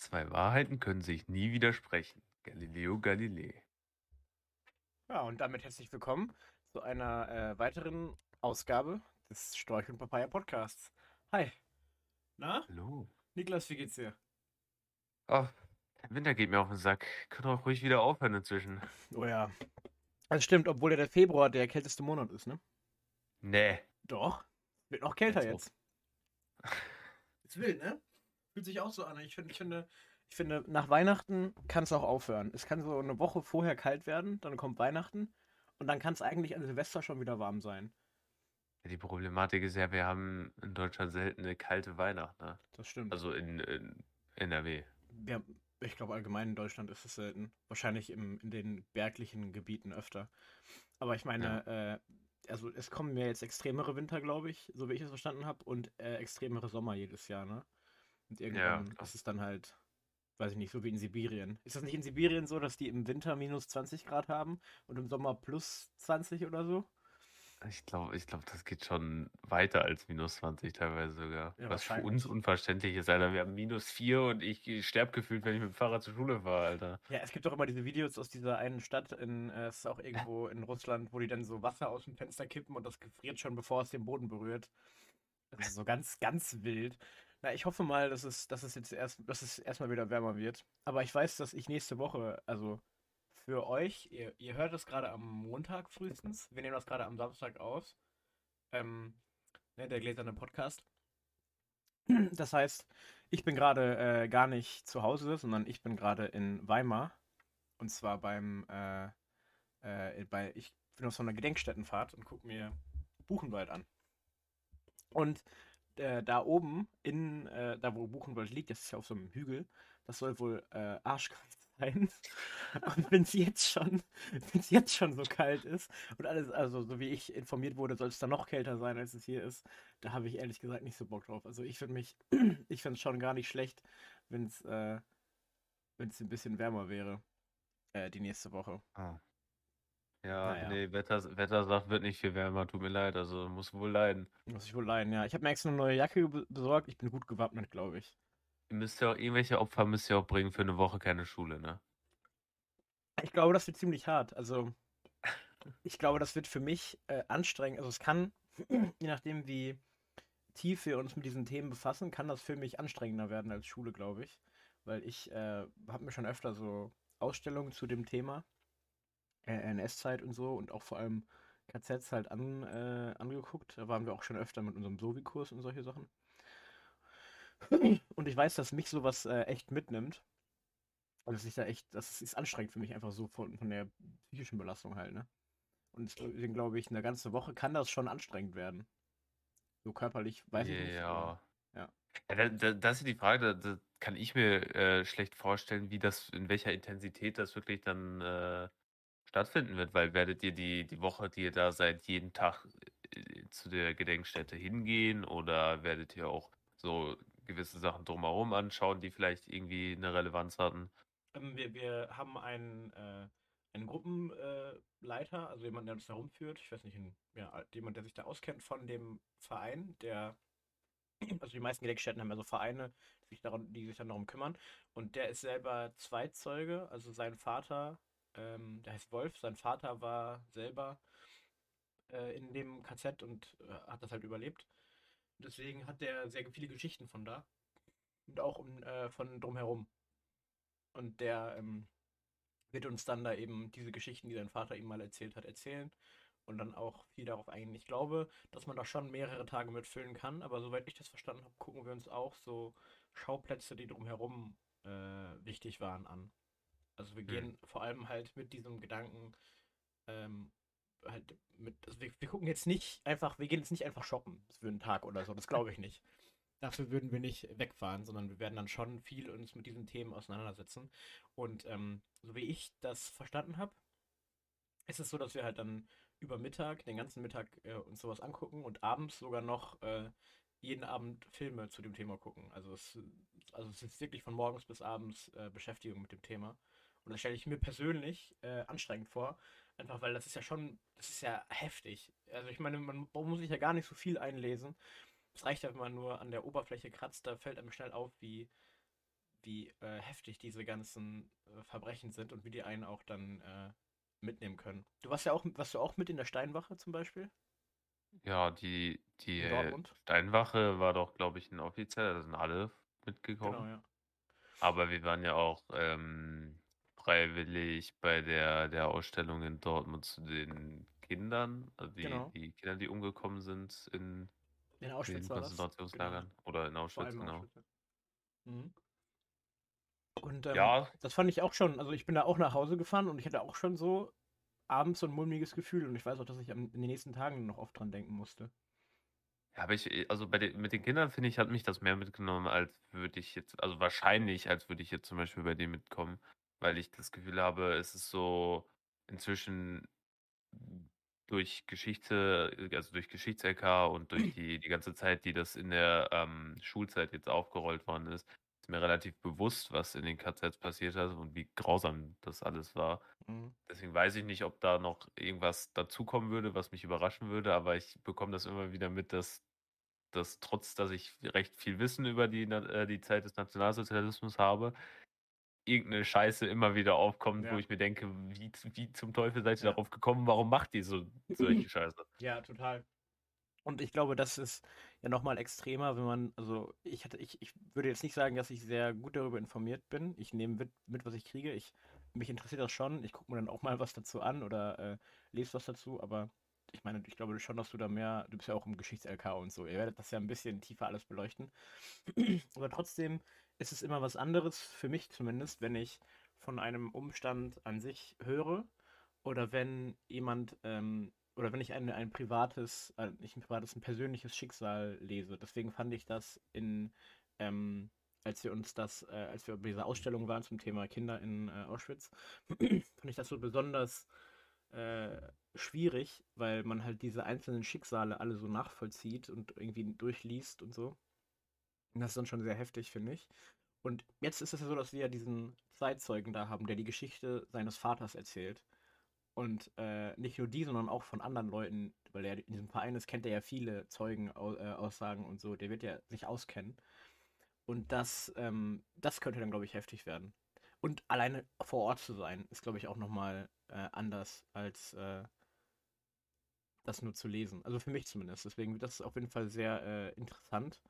Zwei Wahrheiten können sich nie widersprechen. Galileo Galilei. Ja, und damit herzlich willkommen zu einer äh, weiteren Ausgabe des Storch und Papaya Podcasts. Hi. Na? Hallo. Niklas, wie geht's dir? Oh, der Winter geht mir auf den Sack. Können auch ruhig wieder aufhören inzwischen. Oh ja. Das stimmt, obwohl ja der Februar der kälteste Monat ist, ne? Nee. Doch. Wird noch kälter Jetzt jetzt. Ist wild, ne? Fühlt sich auch so an. Ich, find, ich, finde, ich finde, nach Weihnachten kann es auch aufhören. Es kann so eine Woche vorher kalt werden, dann kommt Weihnachten und dann kann es eigentlich an Silvester schon wieder warm sein. Die Problematik ist ja, wir haben in Deutschland selten eine kalte Weihnacht, ne? Das stimmt. Also in, in NRW. Ja, ich glaube, allgemein in Deutschland ist es selten. Wahrscheinlich im, in den berglichen Gebieten öfter. Aber ich meine, äh, also es kommen mir jetzt extremere Winter, glaube ich, so wie ich es verstanden habe, und äh, extremere Sommer jedes Jahr, ne? Und irgendwann klar. ist es dann halt, weiß ich nicht, so wie in Sibirien. Ist das nicht in Sibirien so, dass die im Winter minus 20 Grad haben und im Sommer plus 20 oder so? Ich glaube, ich glaube, das geht schon weiter als minus 20 teilweise sogar. Ja, Was für uns unverständlich ist, Alter. Wir haben minus 4 und ich sterbe gefühlt, wenn ich mit dem Fahrrad zur Schule fahre, Alter. Ja, es gibt doch immer diese Videos aus dieser einen Stadt in, äh, es ist auch irgendwo in Russland, wo die dann so Wasser aus dem Fenster kippen und das gefriert schon, bevor es den Boden berührt. Das ist so ganz, ganz wild. Na, ich hoffe mal, dass es, dass es jetzt erst, dass es erstmal wieder wärmer wird. Aber ich weiß, dass ich nächste Woche, also für euch, ihr, ihr hört es gerade am Montag frühestens. Wir nehmen das gerade am Samstag aus. Ähm, ne, der gläserne Podcast. Das heißt, ich bin gerade äh, gar nicht zu Hause, sondern ich bin gerade in Weimar. Und zwar beim, äh, äh, bei, ich bin auf so einer Gedenkstättenfahrt und gucke mir Buchenwald an. Und äh, da oben, in, äh, da wo Buchenwald liegt, das ist ja auf so einem Hügel, das soll wohl äh, arschkalt sein. Und wenn es jetzt schon, wenn es jetzt schon so kalt ist und alles, also so wie ich informiert wurde, soll es dann noch kälter sein, als es hier ist, da habe ich ehrlich gesagt nicht so Bock drauf. Also ich finde mich, ich finde es schon gar nicht schlecht, wenn es, äh, wenn es ein bisschen wärmer wäre, äh, die nächste Woche. Ah. Ja, Naja. nee, Wetter, Wettersach wird nicht viel wärmer, tut mir leid, also muss wohl leiden. Muss ich wohl leiden, ja. Ich habe mir extra eine neue Jacke be- besorgt. Ich bin gut gewappnet, glaube ich. Ihr müsst ja auch irgendwelche Opfer müsst ihr auch bringen für eine Woche keine Schule, ne? Ich glaube, das wird ziemlich hart. Also, ich glaube, das wird für mich äh, anstrengend. Also, es kann, je nachdem, wie tief wir uns mit diesen Themen befassen, kann das für mich anstrengender werden als Schule, glaube ich. Weil ich äh, habe mir schon öfter so Ausstellungen zu dem Thema, NS-Zeit und so, und auch vor allem KZs halt an, äh, angeguckt. Da waren wir auch schon öfter mit unserem Sovi-Kurs und solche Sachen. Und ich weiß, dass mich sowas äh, echt mitnimmt. Und dass ich da echt, das ist anstrengend für mich einfach so von, von der psychischen Belastung halt, ne? Und deswegen glaube ich, eine ganze Woche kann das schon anstrengend werden. So körperlich, weiß ich nicht. aber- Ja. ja. Da, das ist die Frage, da, da kann ich mir äh, schlecht vorstellen, wie das, in welcher Intensität das wirklich dann äh, stattfinden wird, weil werdet ihr die, die Woche, die ihr da seid, jeden Tag äh, zu der Gedenkstätte hingehen oder werdet ihr auch so gewisse Sachen drumherum anschauen, die vielleicht irgendwie eine Relevanz hatten? Ähm, wir, wir haben einen, äh, einen Gruppenleiter, äh, also jemanden, der uns da rumführt. Ich weiß nicht, ein, ja, jemand, der sich da auskennt von dem Verein, der, also die meisten Gedenkstätten haben ja so Vereine, die sich, darum, die sich dann darum kümmern. Und der ist selber Zweitzeuge, also sein Vater, ähm, der heißt Wolf, sein Vater war selber äh, in dem KZ und äh, hat das halt überlebt. Deswegen hat der sehr viele Geschichten von da. Und auch um, äh, von drumherum. Und der ähm, wird uns dann da eben diese Geschichten, die sein Vater ihm mal erzählt hat, erzählen. Und dann auch viel darauf eingehen. Ich glaube, dass man da schon mehrere Tage mitfüllen kann, aber soweit ich das verstanden habe, gucken wir uns auch so Schauplätze, die drumherum äh, wichtig waren, an. Also wir Hm. gehen vor allem halt mit diesem Gedanken, ähm, halt mit, also wir, wir gucken jetzt nicht einfach, wir gehen jetzt nicht einfach shoppen für einen Tag oder so, das glaube ich nicht. Dafür würden wir nicht wegfahren, sondern wir werden dann schon viel uns mit diesen Themen auseinandersetzen. Und ähm, so wie ich das verstanden habe, ist es so, dass wir halt dann über Mittag, den ganzen Mittag äh, uns sowas angucken und abends sogar noch äh, jeden Abend Filme zu dem Thema gucken. Also es, also es ist wirklich von morgens bis abends äh, Beschäftigung mit dem Thema. Und das stelle ich mir persönlich äh, anstrengend vor, einfach weil das ist ja schon, das ist ja heftig. Also ich meine, man muss sich ja gar nicht so viel einlesen. Es reicht ja, wenn man nur an der Oberfläche kratzt, da fällt einem schnell auf, wie, wie äh, heftig diese ganzen äh, Verbrechen sind und wie die einen auch dann äh, mitnehmen können. Du warst ja auch, warst du auch mit in der Steinwache zum Beispiel? Ja, die, die äh? Steinwache war doch, glaube ich, ein offizieller, da sind alle Genau, mitgekommen. ja. Aber wir waren ja auch ähm, freiwillig bei der, der Ausstellung in Dortmund zu den Kindern, also die, Genau. die Kinder, die umgekommen sind in In Auschwitz den war das. Genau. Konzentrationslagern oder in Vor Auschwitz, allem genau. Auschwitz. ja. Mhm. Und ähm, Ja, das fand ich auch schon, also ich bin da auch nach Hause gefahren und ich hatte auch schon so abends so ein mulmiges Gefühl und ich weiß auch, dass ich am, in den nächsten Tagen noch oft dran denken musste. Ja, aber ich, also bei den, mit den Kindern finde ich, hat mich das mehr mitgenommen, als würde ich jetzt, also wahrscheinlich, als würde ich jetzt zum Beispiel bei denen mitkommen, weil ich das Gefühl habe, es ist so inzwischen durch Geschichte, äh, also durch Geschichts-LK und durch die, die ganze Zeit, die das in der ähm, Schulzeit jetzt aufgerollt worden ist, ist mir relativ bewusst, was in den KZs passiert hat und wie grausam das alles war. Mhm. Deswegen weiß ich nicht, ob da noch irgendwas dazukommen würde, was mich überraschen würde, aber ich bekomme das immer wieder mit, dass, dass trotz, dass ich recht viel Wissen über die, äh, die Zeit des Nationalsozialismus habe, irgendeine Scheiße immer wieder aufkommt, wo Ja. ich mir denke, wie, wie zum Teufel seid ihr Ja. darauf gekommen, warum macht ihr so solche Scheiße? Ja, total. Und ich glaube, das ist ja nochmal extremer, wenn man, also ich hatte, ich, ich würde jetzt nicht sagen, dass ich sehr gut darüber informiert bin. Ich nehme mit, mit was ich kriege. Ich, mich interessiert das schon. Ich gucke mir dann auch mal was dazu an oder äh, lese was dazu, aber ich meine, ich glaube schon, dass du da mehr, du bist ja auch im Geschichts-LK und so, ihr werdet das ja ein bisschen tiefer alles beleuchten. Aber trotzdem ist es immer was anderes, für mich zumindest, wenn ich von einem Umstand an sich höre oder wenn jemand, ähm, oder wenn ich ein, ein privates, äh, nicht ein privates, ein persönliches Schicksal lese. Deswegen fand ich das in, ähm, als wir uns das, äh, als wir bei dieser Ausstellung waren zum Thema Kinder in äh, Auschwitz, fand ich das so besonders äh, schwierig, weil man halt diese einzelnen Schicksale alle so nachvollzieht und irgendwie durchliest und so. Das ist dann schon sehr heftig, finde ich. Und jetzt ist es ja so, dass wir ja diesen Zeitzeugen da haben, der die Geschichte seines Vaters erzählt. Und äh, nicht nur die, sondern auch von anderen Leuten, weil er in diesem Verein ist, kennt er ja viele Zeugenaussagen und so. Der wird ja sich auskennen. Und das, ähm, das könnte dann, glaube ich, heftig werden. Und alleine vor Ort zu sein, ist, glaube ich, auch nochmal äh, anders als äh, das nur zu lesen. Also für mich zumindest. Deswegen das auf jeden Fall sehr äh, interessant.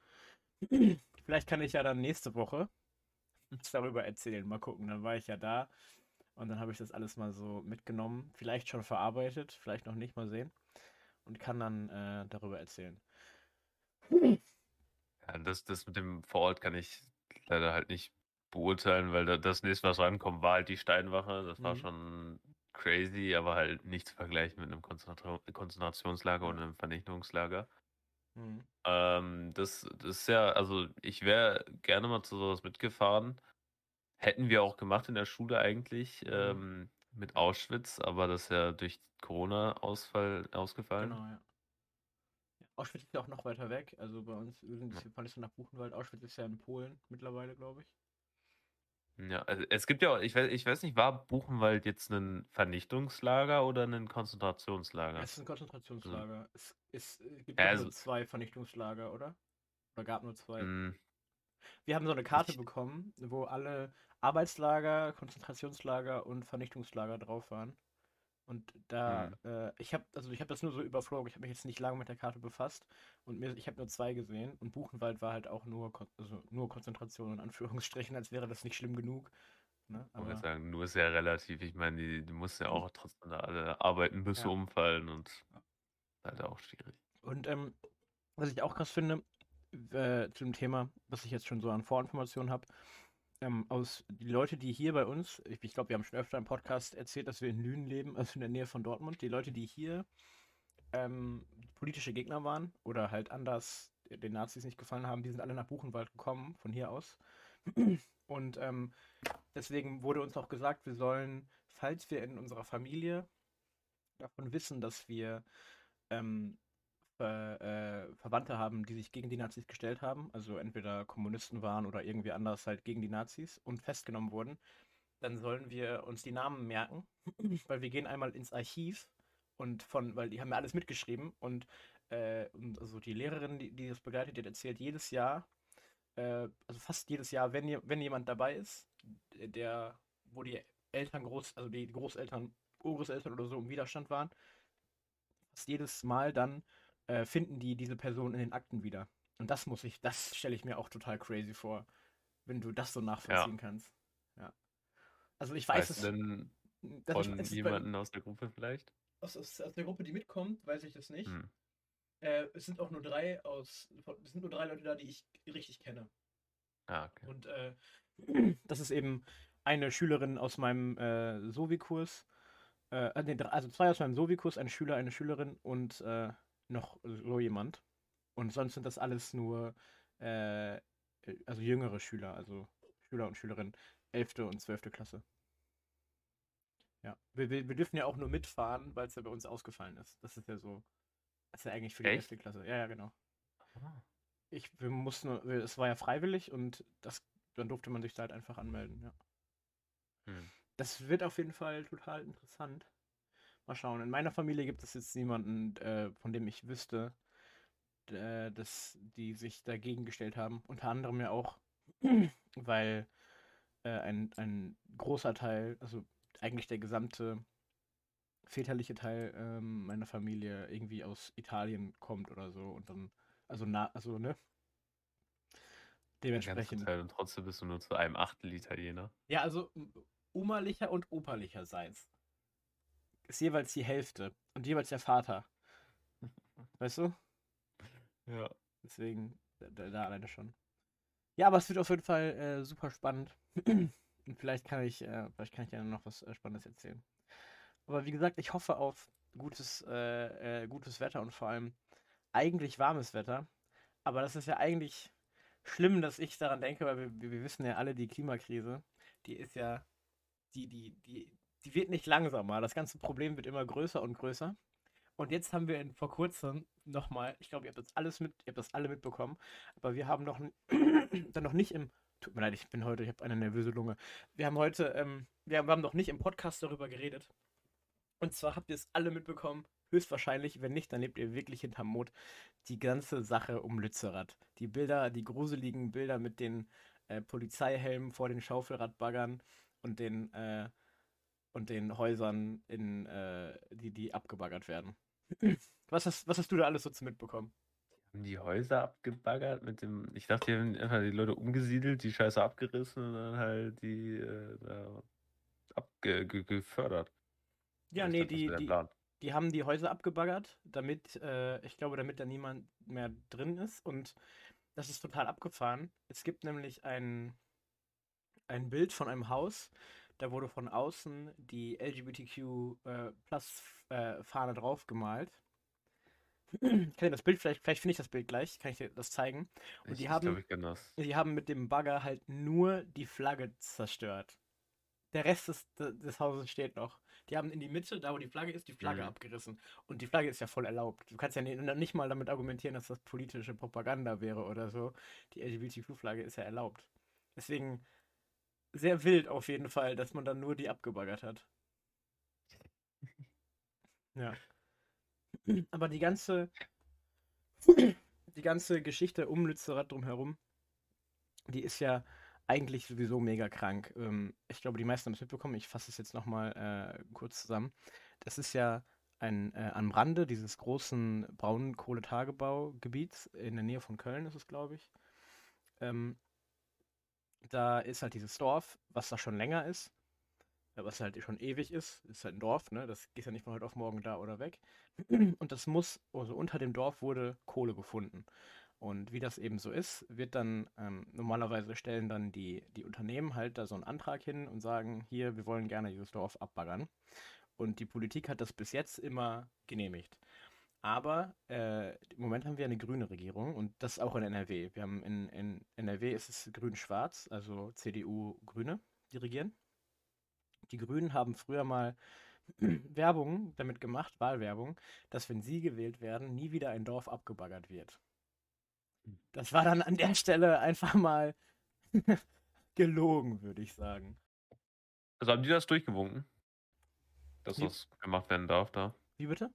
Vielleicht kann ich ja dann nächste Woche darüber erzählen. Mal gucken. Dann war ich ja da und dann habe ich das alles mal so mitgenommen. Vielleicht schon verarbeitet, vielleicht noch nicht mal sehen. Und kann dann äh, darüber erzählen. Ja, das, das mit dem vor Ort kann ich leider halt nicht beurteilen, weil da, das nächste, was rankommt, war halt die Steinwache. Das war Mhm. schon crazy, aber halt nicht zu vergleichen mit einem Konzentra Konzentrationslager oder einem Vernichtungslager. Mhm. Ähm, das, das ist ja, also ich wäre gerne mal zu sowas mitgefahren. Hätten wir auch gemacht in der Schule eigentlich, Mhm. ähm, mit Auschwitz, aber das ist ja durch Corona-Ausfall ausgefallen. Genau, ja. Auschwitz ist ja auch noch weiter weg. Also bei uns, wir sind Ja. wir fahren jetzt so nach Buchenwald. Auschwitz ist ja in Polen mittlerweile, glaube ich. Ja, also es gibt ja auch, ich weiß, ich weiß nicht, war Buchenwald jetzt ein Vernichtungslager oder ein Konzentrationslager? Es ist ein Hm. Konzentrationslager. Es, ist, es gibt Ja, also- nur zwei Vernichtungslager, oder? Oder gab nur zwei? Mm, Wir haben so eine Karte Ich- bekommen, wo alle Arbeitslager, Konzentrationslager und Vernichtungslager drauf waren. Und da, Hm. äh, ich habe, also ich habe das nur so überflogen, ich habe mich jetzt nicht lange mit der Karte befasst und mir, ich habe nur zwei gesehen und Buchenwald war halt auch nur, also nur Konzentration in Anführungsstrichen, als wäre das nicht schlimm genug. Ne? Aber gerade sagen, nur ist ja relativ. Ich meine, die, du musst ja auch trotzdem da alle arbeiten, bis Ja. sie umfallen und halt auch schwierig. Und ähm, was ich auch krass finde, äh, zu dem Thema, was ich jetzt schon so an Vorinformationen habe, ähm, aus die Leute, die hier bei uns, ich, ich glaube, wir haben schon öfter im Podcast erzählt, dass wir in Lünen leben, also in der Nähe von Dortmund, die Leute, die hier ähm, politische Gegner waren oder halt anders den Nazis nicht gefallen haben, die sind alle nach Buchenwald gekommen, von hier aus. Und ähm, deswegen wurde uns auch gesagt, wir sollen, falls wir in unserer Familie davon wissen, dass wir ähm, äh, Verwandte haben, die sich gegen die Nazis gestellt haben, also entweder Kommunisten waren oder irgendwie anders halt gegen die Nazis und festgenommen wurden, dann sollen wir uns die Namen merken, weil wir gehen einmal ins Archiv und von, weil die haben ja alles mitgeschrieben und, äh, und also die Lehrerin, die, die das begleitet, die erzählt, jedes Jahr äh, also fast jedes Jahr, wenn, wenn jemand dabei ist, der, wo die Eltern groß, also die Großeltern, Urgroßeltern oder so im Widerstand waren, fast jedes Mal dann äh, finden die diese Person in den Akten wieder. Und das muss ich, das stelle ich mir auch total crazy vor, wenn du das so nachvollziehen ja. kannst. Ja. Also ich weiß weißt es. Denn von ich, jemanden aus der Gruppe vielleicht? Aus, aus, aus, der Gruppe, die mitkommt, weiß ich das nicht. Hm. Äh, es sind auch nur drei aus, es sind nur drei Leute da, die ich richtig kenne. Ah, okay. Und äh, das ist eben eine Schülerin aus meinem äh, Sovi-Kurs, äh, also zwei aus meinem Sovi-Kurs, ein Schüler, eine Schülerin und äh, noch so jemand. Und sonst sind das alles nur, äh, also jüngere Schüler, also Schüler und Schülerinnen, 11. und 12. Klasse. Ja, wir, wir, wir dürfen ja auch nur mitfahren, weil es ja bei uns ausgefallen ist. Das ist ja so, das ist ja eigentlich für die Echt? 11. Klasse. Ja, ja, genau. Ah. Ich, wir mussten, es war ja freiwillig und das, dann durfte man sich da halt einfach anmelden, ja. Hm. Das wird auf jeden Fall total interessant. Mal schauen. In meiner Familie gibt es jetzt niemanden, äh, von dem ich wüsste, äh, dass die sich dagegen gestellt haben. Unter anderem ja auch, weil äh, ein, ein großer Teil, also eigentlich der gesamte väterliche Teil ähm, meiner Familie irgendwie aus Italien kommt oder so und dann, also na, also ne? Dementsprechend. Teil und trotzdem bist du nur zu einem Achtel Italiener. Ja, also Omerlicher und Operlicherseits. Ist jeweils die Hälfte und jeweils der Vater. Weißt du? Ja. Deswegen, da, da alleine schon. Ja, aber es wird auf jeden Fall äh, super spannend. und vielleicht kann ich, äh, vielleicht kann ich ja noch was äh, Spannendes erzählen. Aber wie gesagt, ich hoffe auf gutes, äh, äh, gutes Wetter und vor allem eigentlich warmes Wetter. Aber das ist ja eigentlich schlimm, dass ich daran denke, weil wir, wir wissen ja alle, die Klimakrise, die ist ja die, die, die, die wird nicht langsamer. Das ganze Problem wird immer größer und größer. Und jetzt haben wir in, vor kurzem nochmal, ich glaube, ihr habt das alles mit, ihr habt das alle mitbekommen, aber wir haben noch dann noch nicht im, tut mir leid, ich bin heute, ich habe eine nervöse Lunge. Wir haben heute, ähm, wir haben, wir haben noch nicht im Podcast darüber geredet. Und zwar habt ihr es alle mitbekommen, höchstwahrscheinlich, wenn nicht, dann lebt ihr wirklich hinterm Mond, die ganze Sache um Lützerath. Die Bilder, die gruseligen Bilder mit den äh, Polizeihelmen vor den Schaufelradbaggern, und den, äh, und den Häusern, in, äh, die, die abgebaggert werden. was, hast, was hast du da alles so zu mitbekommen? Haben die Häuser abgebaggert mit dem. Ich dachte, die haben einfach die Leute umgesiedelt, die Scheiße abgerissen und dann halt die äh, abgefördert. Ja, nee, dachte, die, die, die haben die Häuser abgebaggert, damit, äh, ich glaube, damit da niemand mehr drin ist. Und das ist total abgefahren. Es gibt nämlich ein, ein Bild von einem Haus. Da wurde von außen die LGBTQ-Plus-Fahne äh, drauf gemalt. Ich kann das Bild, vielleicht, vielleicht finde ich das Bild gleich, kann ich dir das zeigen. Und ich, die, haben, ich glaub, ich die haben mit dem Bagger halt nur die Flagge zerstört. Der Rest des, des Hauses steht noch. Die haben in die Mitte, da wo die Flagge ist, die Flagge mhm. abgerissen. Und die Flagge ist ja voll erlaubt. Du kannst ja nicht, nicht mal damit argumentieren, dass das politische Propaganda wäre oder so. Die LGBTQ-Flagge ist ja erlaubt. Deswegen sehr wild auf jeden Fall, dass man dann nur die abgebaggert hat. Ja. Aber die ganze, die ganze Geschichte um Lützerath drumherum, die ist ja eigentlich sowieso mega krank. Ähm, ich glaube, die meisten haben es mitbekommen. Ich fasse es jetzt nochmal äh, kurz zusammen. Das ist ja ein, äh, am Rande dieses großen Braunkohletagebaugebiets in der Nähe von Köln ist es, glaube ich. Ähm, da ist halt dieses Dorf, was da schon länger ist, äh, was halt schon ewig ist, ist halt ein Dorf, ne? Das geht ja nicht von heute auf morgen da oder weg. Und das muss, also unter dem Dorf wurde Kohle gefunden. Und wie das eben so ist, wird dann ähm, normalerweise stellen dann die, die Unternehmen halt da so einen Antrag hin und sagen, hier, wir wollen gerne dieses Dorf abbaggern. Und die Politik hat das bis jetzt immer genehmigt. Aber äh, im Moment haben wir eine grüne Regierung und das auch in NRW. Wir haben in, in NRW ist es grün-schwarz, also CDU-Grüne, die regieren. Die Grünen haben früher mal Werbung damit gemacht, Wahlwerbung, dass wenn sie gewählt werden, nie wieder ein Dorf abgebaggert wird. Das war dann an der Stelle einfach mal gelogen, würde ich sagen. Also haben die das durchgewunken? Dass Wie? das gemacht werden darf da? Wie bitte?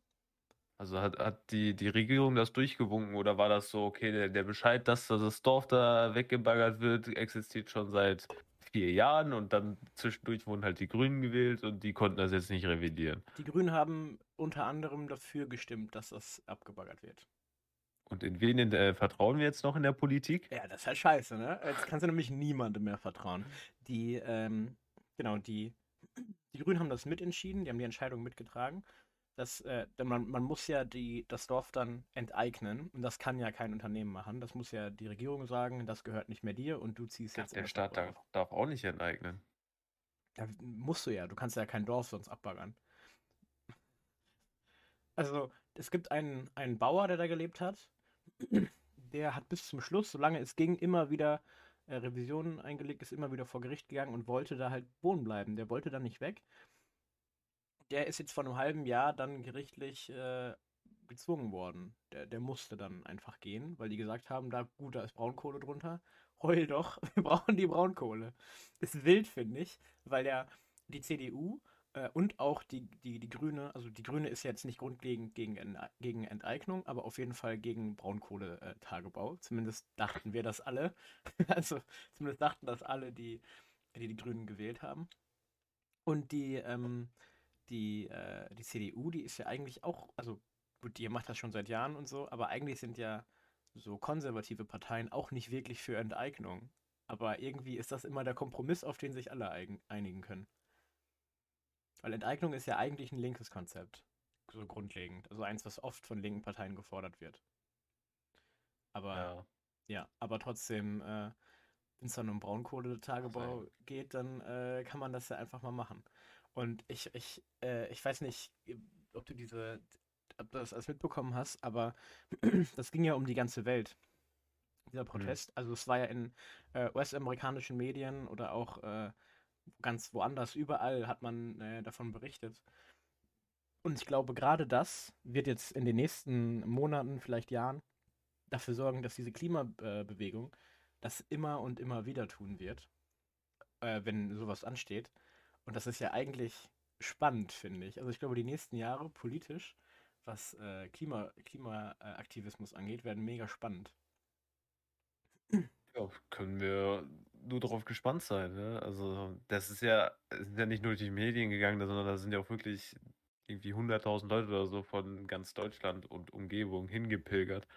Also hat, hat die, die Regierung das durchgewunken oder war das so, okay, der, der Bescheid, dass das Dorf da weggebaggert wird, existiert schon seit vier Jahren und dann zwischendurch wurden halt die Grünen gewählt und die konnten das jetzt nicht revidieren. Die Grünen haben unter anderem dafür gestimmt, dass das abgebaggert wird. Und in wen in, äh, vertrauen wir jetzt noch in der Politik? Ja, das ist halt scheiße, ne? Jetzt kannst du nämlich niemandem mehr vertrauen. Die, ähm, genau, die, die Grünen haben das mitentschieden, die haben die Entscheidung mitgetragen. Dass, äh, denn man, man muss ja die, das Dorf dann enteignen und das kann ja kein Unternehmen machen. Das muss ja die Regierung sagen, das gehört nicht mehr dir und du ziehst jetzt der Staat darf, darf auch nicht enteignen. Ja, musst du ja, du kannst ja kein Dorf sonst abbaggern. Also, es gibt einen, einen Bauer, der da gelebt hat. Der hat bis zum Schluss, solange es ging, immer wieder äh, Revisionen eingelegt, ist immer wieder vor Gericht gegangen und wollte da halt wohnen bleiben. Der wollte da nicht weg. Der ist jetzt vor einem halben Jahr dann gerichtlich äh, gezwungen worden. Der, der musste dann einfach gehen, weil die gesagt haben, da gut, da ist Braunkohle drunter. Heul doch, wir brauchen die Braunkohle. Ist wild, finde ich, weil der, die CDU äh, und auch die, die, die Grüne, also die Grüne ist jetzt nicht grundlegend gegen, gegen Enteignung, aber auf jeden Fall gegen Braunkohletagebau. Zumindest dachten wir das alle. Also zumindest dachten das alle, die die, die Grünen gewählt haben. Und die, ähm, die, äh, die CDU, die ist ja eigentlich auch, also gut, die macht das schon seit Jahren und so, aber eigentlich sind ja so konservative Parteien auch nicht wirklich für Enteignung. Aber irgendwie ist das immer der Kompromiss, auf den sich alle einigen können. Weil Enteignung ist ja eigentlich ein linkes Konzept. So grundlegend. Also eins, was oft von linken Parteien gefordert wird. Aber Ja. ja, aber trotzdem, äh, wenn es dann um Braunkohletagebau geht, dann äh, kann man das ja einfach mal machen. Und ich, ich, äh, ich weiß nicht, ob du diese, ob du das alles mitbekommen hast, aber das ging ja um die ganze Welt, dieser Protest. Also es war ja in äh, US-amerikanischen Medien oder auch äh, ganz woanders, überall hat man äh, davon berichtet. Und ich glaube, gerade das wird jetzt in den nächsten Monaten, vielleicht Jahren, dafür sorgen, dass diese Klimabewegung das immer und immer wieder tun wird, äh, wenn sowas ansteht. Und das ist ja eigentlich spannend, finde ich. Also ich glaube, die nächsten Jahre politisch, was äh, Klima, Klimaaktivismus angeht, werden mega spannend. Ja, können wir nur darauf gespannt sein, ne? Also, das ist ja, es sind ja nicht nur durch die Medien gegangen, sondern da sind ja auch wirklich irgendwie 100.000 Leute oder so von ganz Deutschland und Umgebung hingepilgert,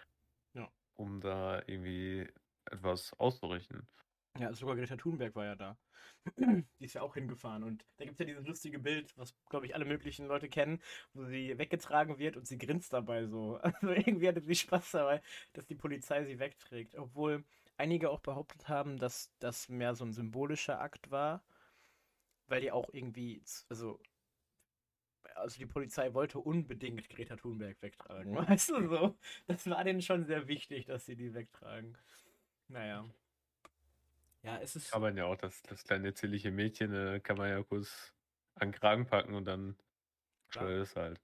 Ja. um da irgendwie etwas auszurichten. Ja, also sogar Greta Thunberg war ja da. Die ist ja auch hingefahren. Und da gibt es ja dieses lustige Bild, was, glaube ich, alle möglichen Leute kennen, wo sie weggetragen wird und sie grinst dabei so. Also irgendwie hatte sie Spaß dabei, dass die Polizei sie wegträgt. Obwohl einige auch behauptet haben, dass das mehr so ein symbolischer Akt war, weil die auch irgendwie, also, also die Polizei wollte unbedingt Greta Thunberg wegtragen. Weißt du so? Das war denen schon sehr wichtig, dass sie die wegtragen. Naja. Ja, es ist. Kann man ja auch, das, das kleine zierliche Mädchen, äh, kann man ja kurz an den Kragen packen und dann schleudert es halt.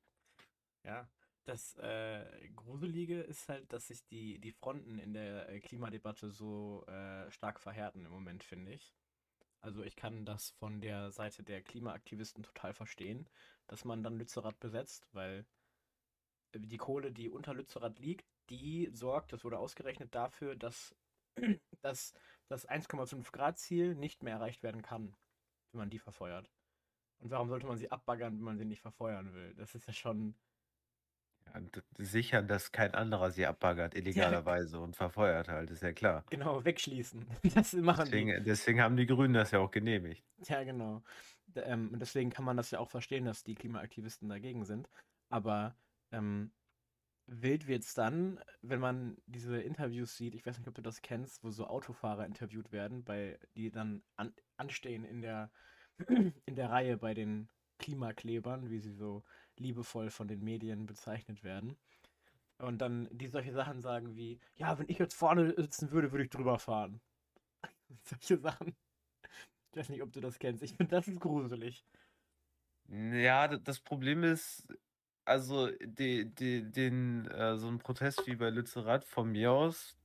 Ja, das äh, Gruselige ist halt, dass sich die, die Fronten in der äh, Klimadebatte so äh, stark verhärten im Moment, finde ich. Also ich kann das von der Seite der Klimaaktivisten total verstehen, dass man dann Lützerath besetzt, weil äh, die Kohle, die unter Lützerath liegt, die sorgt, das wurde ausgerechnet dafür, dass, dass das 1,5 Grad Ziel nicht mehr erreicht werden kann, wenn man die verfeuert. Und warum sollte man sie abbaggern, wenn man sie nicht verfeuern will? Das ist ja schon Ja, sichern, dass kein anderer sie abbaggert, illegalerweise und verfeuert halt, ist ja klar. Genau, wegschließen. Das machen die. Deswegen, deswegen haben die Grünen das ja auch genehmigt. Ja, genau. Ähm, und deswegen kann man das ja auch verstehen, dass die Klimaaktivisten dagegen sind. Aber ähm, wild wird es dann, wenn man diese Interviews sieht, ich weiß nicht, ob du das kennst, wo so Autofahrer interviewt werden, bei, die dann an, anstehen in der, in der Reihe bei den Klimaklebern, wie sie so liebevoll von den Medien bezeichnet werden. Und dann die solche Sachen sagen wie, ja, wenn ich jetzt vorne sitzen würde, würde ich drüber fahren. Solche Sachen. Ich weiß nicht, ob du das kennst. Ich finde, das ist gruselig. Ja, das Problem ist, also die, die, den, äh, so ein Protest wie bei Lützerath von mir aus,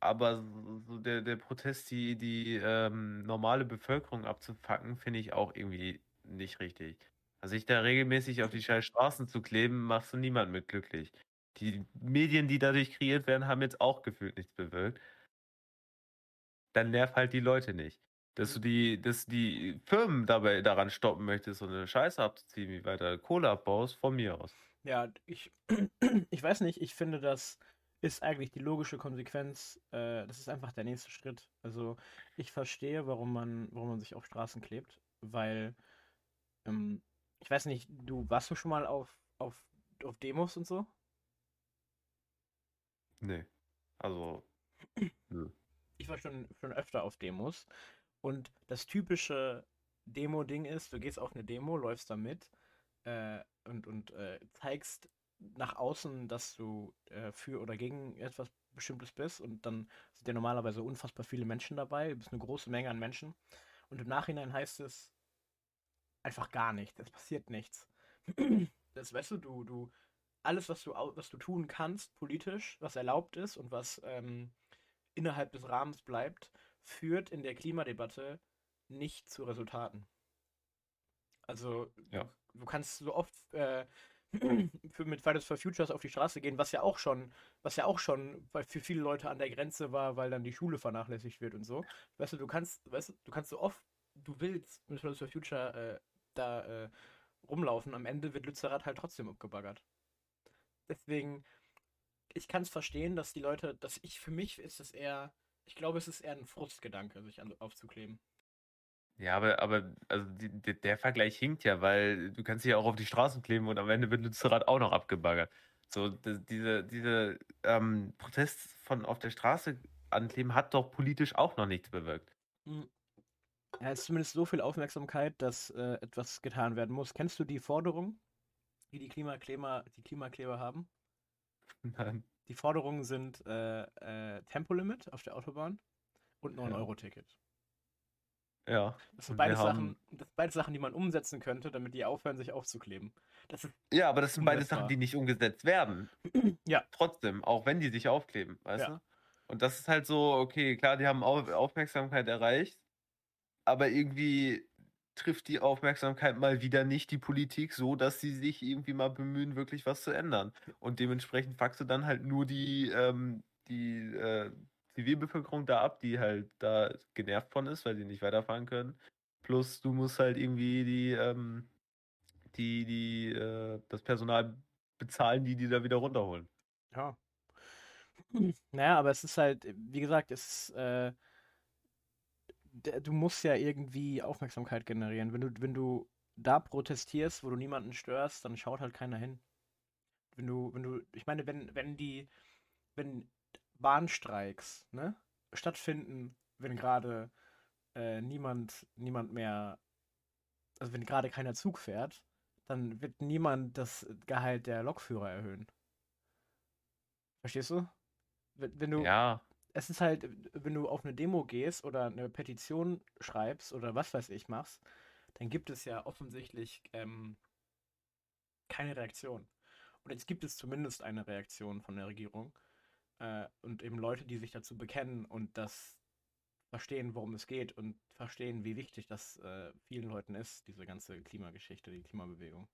aber so der, der Protest, die, die ähm, normale Bevölkerung abzufacken, finde ich auch irgendwie nicht richtig. Also sich da regelmäßig auf die scheiß Straßen zu kleben, machst du niemanden mit glücklich. Die Medien, die dadurch kreiert werden, haben jetzt auch gefühlt nichts bewirkt. Dann nerv halt die Leute nicht. Dass du die, dass die Firmen dabei daran stoppen möchtest, so eine Scheiße abzuziehen, wie weiter Kohle abbaust, von mir aus. Ja, ich, ich weiß nicht, ich finde, das ist eigentlich die logische Konsequenz. Äh, das ist einfach der nächste Schritt. Also ich verstehe, warum man, warum man sich auf Straßen klebt, weil ähm, ich weiß nicht, du warst du schon mal auf, auf, auf Demos und so? Nee. Also. nö. Ich war schon, schon öfter auf Demos. Und das typische Demo-Ding ist, du gehst auf eine Demo, läufst da mit äh, und, und äh, zeigst nach außen, dass du äh, für oder gegen etwas Bestimmtes bist. Und dann sind ja normalerweise unfassbar viele Menschen dabei. Du bist eine große Menge an Menschen. Und im Nachhinein heißt es einfach gar nichts. Es passiert nichts. Das weißt du, du, du, alles, was du, was du tun kannst, politisch, was erlaubt ist und was ähm, innerhalb des Rahmens bleibt, führt in der Klimadebatte nicht zu Resultaten. Also Ja. du, kannst so oft äh, für, mit Fridays for Futures auf die Straße gehen, was ja auch schon, was ja auch schon für viele Leute an der Grenze war, weil dann die Schule vernachlässigt wird und so. Weißt du, du kannst, weißt du, du kannst so oft du willst mit Fridays for Future äh, da äh, rumlaufen, am Ende wird Lützerath halt trotzdem abgebaggert. Deswegen, ich kann es verstehen, dass die Leute, dass ich, für mich ist es eher, ich glaube, es ist eher ein Frustgedanke, sich an, aufzukleben. Ja, aber, aber also die, der Vergleich hinkt ja, weil du kannst dich ja auch auf die Straßen kleben und am Ende wird Lützerath auch noch abgebaggert. So, das, diese, diese ähm, Protest von auf der Straße ankleben hat doch politisch auch noch nichts bewirkt. Ja, es ist zumindest so viel Aufmerksamkeit, dass äh, etwas getan werden muss. Kennst du die Forderung, die die Klimakleber, die Klimakleber haben? Nein. Die Forderungen sind äh, äh, Tempolimit auf der Autobahn und 9-Euro-Ticket. Ja. Das sind beide Sachen, das sind beide Sachen, die man umsetzen könnte, damit die aufhören, sich aufzukleben. Das ist, Ja, aber das sind beide. Sachen, die nicht umgesetzt werden. Ja. Trotzdem, auch wenn die sich aufkleben, weißt Ja. du? Und das ist halt so, okay, klar, die haben Au- Aufmerksamkeit erreicht, aber irgendwie trifft die Aufmerksamkeit mal wieder nicht die Politik so, dass sie sich irgendwie mal bemühen, wirklich was zu ändern. Und dementsprechend fuckst du dann halt nur die, ähm, die äh, Zivilbevölkerung da ab, die halt da genervt von ist, weil sie nicht weiterfahren können. Plus du musst halt irgendwie die, ähm, die, die, äh, das Personal bezahlen, die die da wieder runterholen. ja. Naja, aber es ist halt, wie gesagt, es ist, äh, du musst ja irgendwie Aufmerksamkeit generieren. Wenn du, wenn du da protestierst, wo du niemanden störst, dann schaut halt keiner hin. Wenn du, wenn du, ich meine, wenn, wenn die, wenn Bahnstreiks, ne, stattfinden, wenn gerade äh, niemand, niemand mehr, also wenn gerade keiner Zug fährt, dann wird niemand das Gehalt der Lokführer erhöhen. Verstehst du? Wenn, wenn du, Ja, es ist halt, wenn du auf eine Demo gehst oder eine Petition schreibst oder was weiß ich machst, dann gibt es ja offensichtlich ähm, keine Reaktion. Und jetzt gibt es zumindest eine Reaktion von der Regierung äh, und eben Leute, die sich dazu bekennen und das verstehen, worum es geht und verstehen, wie wichtig das äh, vielen Leuten ist, diese ganze Klimageschichte, die Klimabewegung.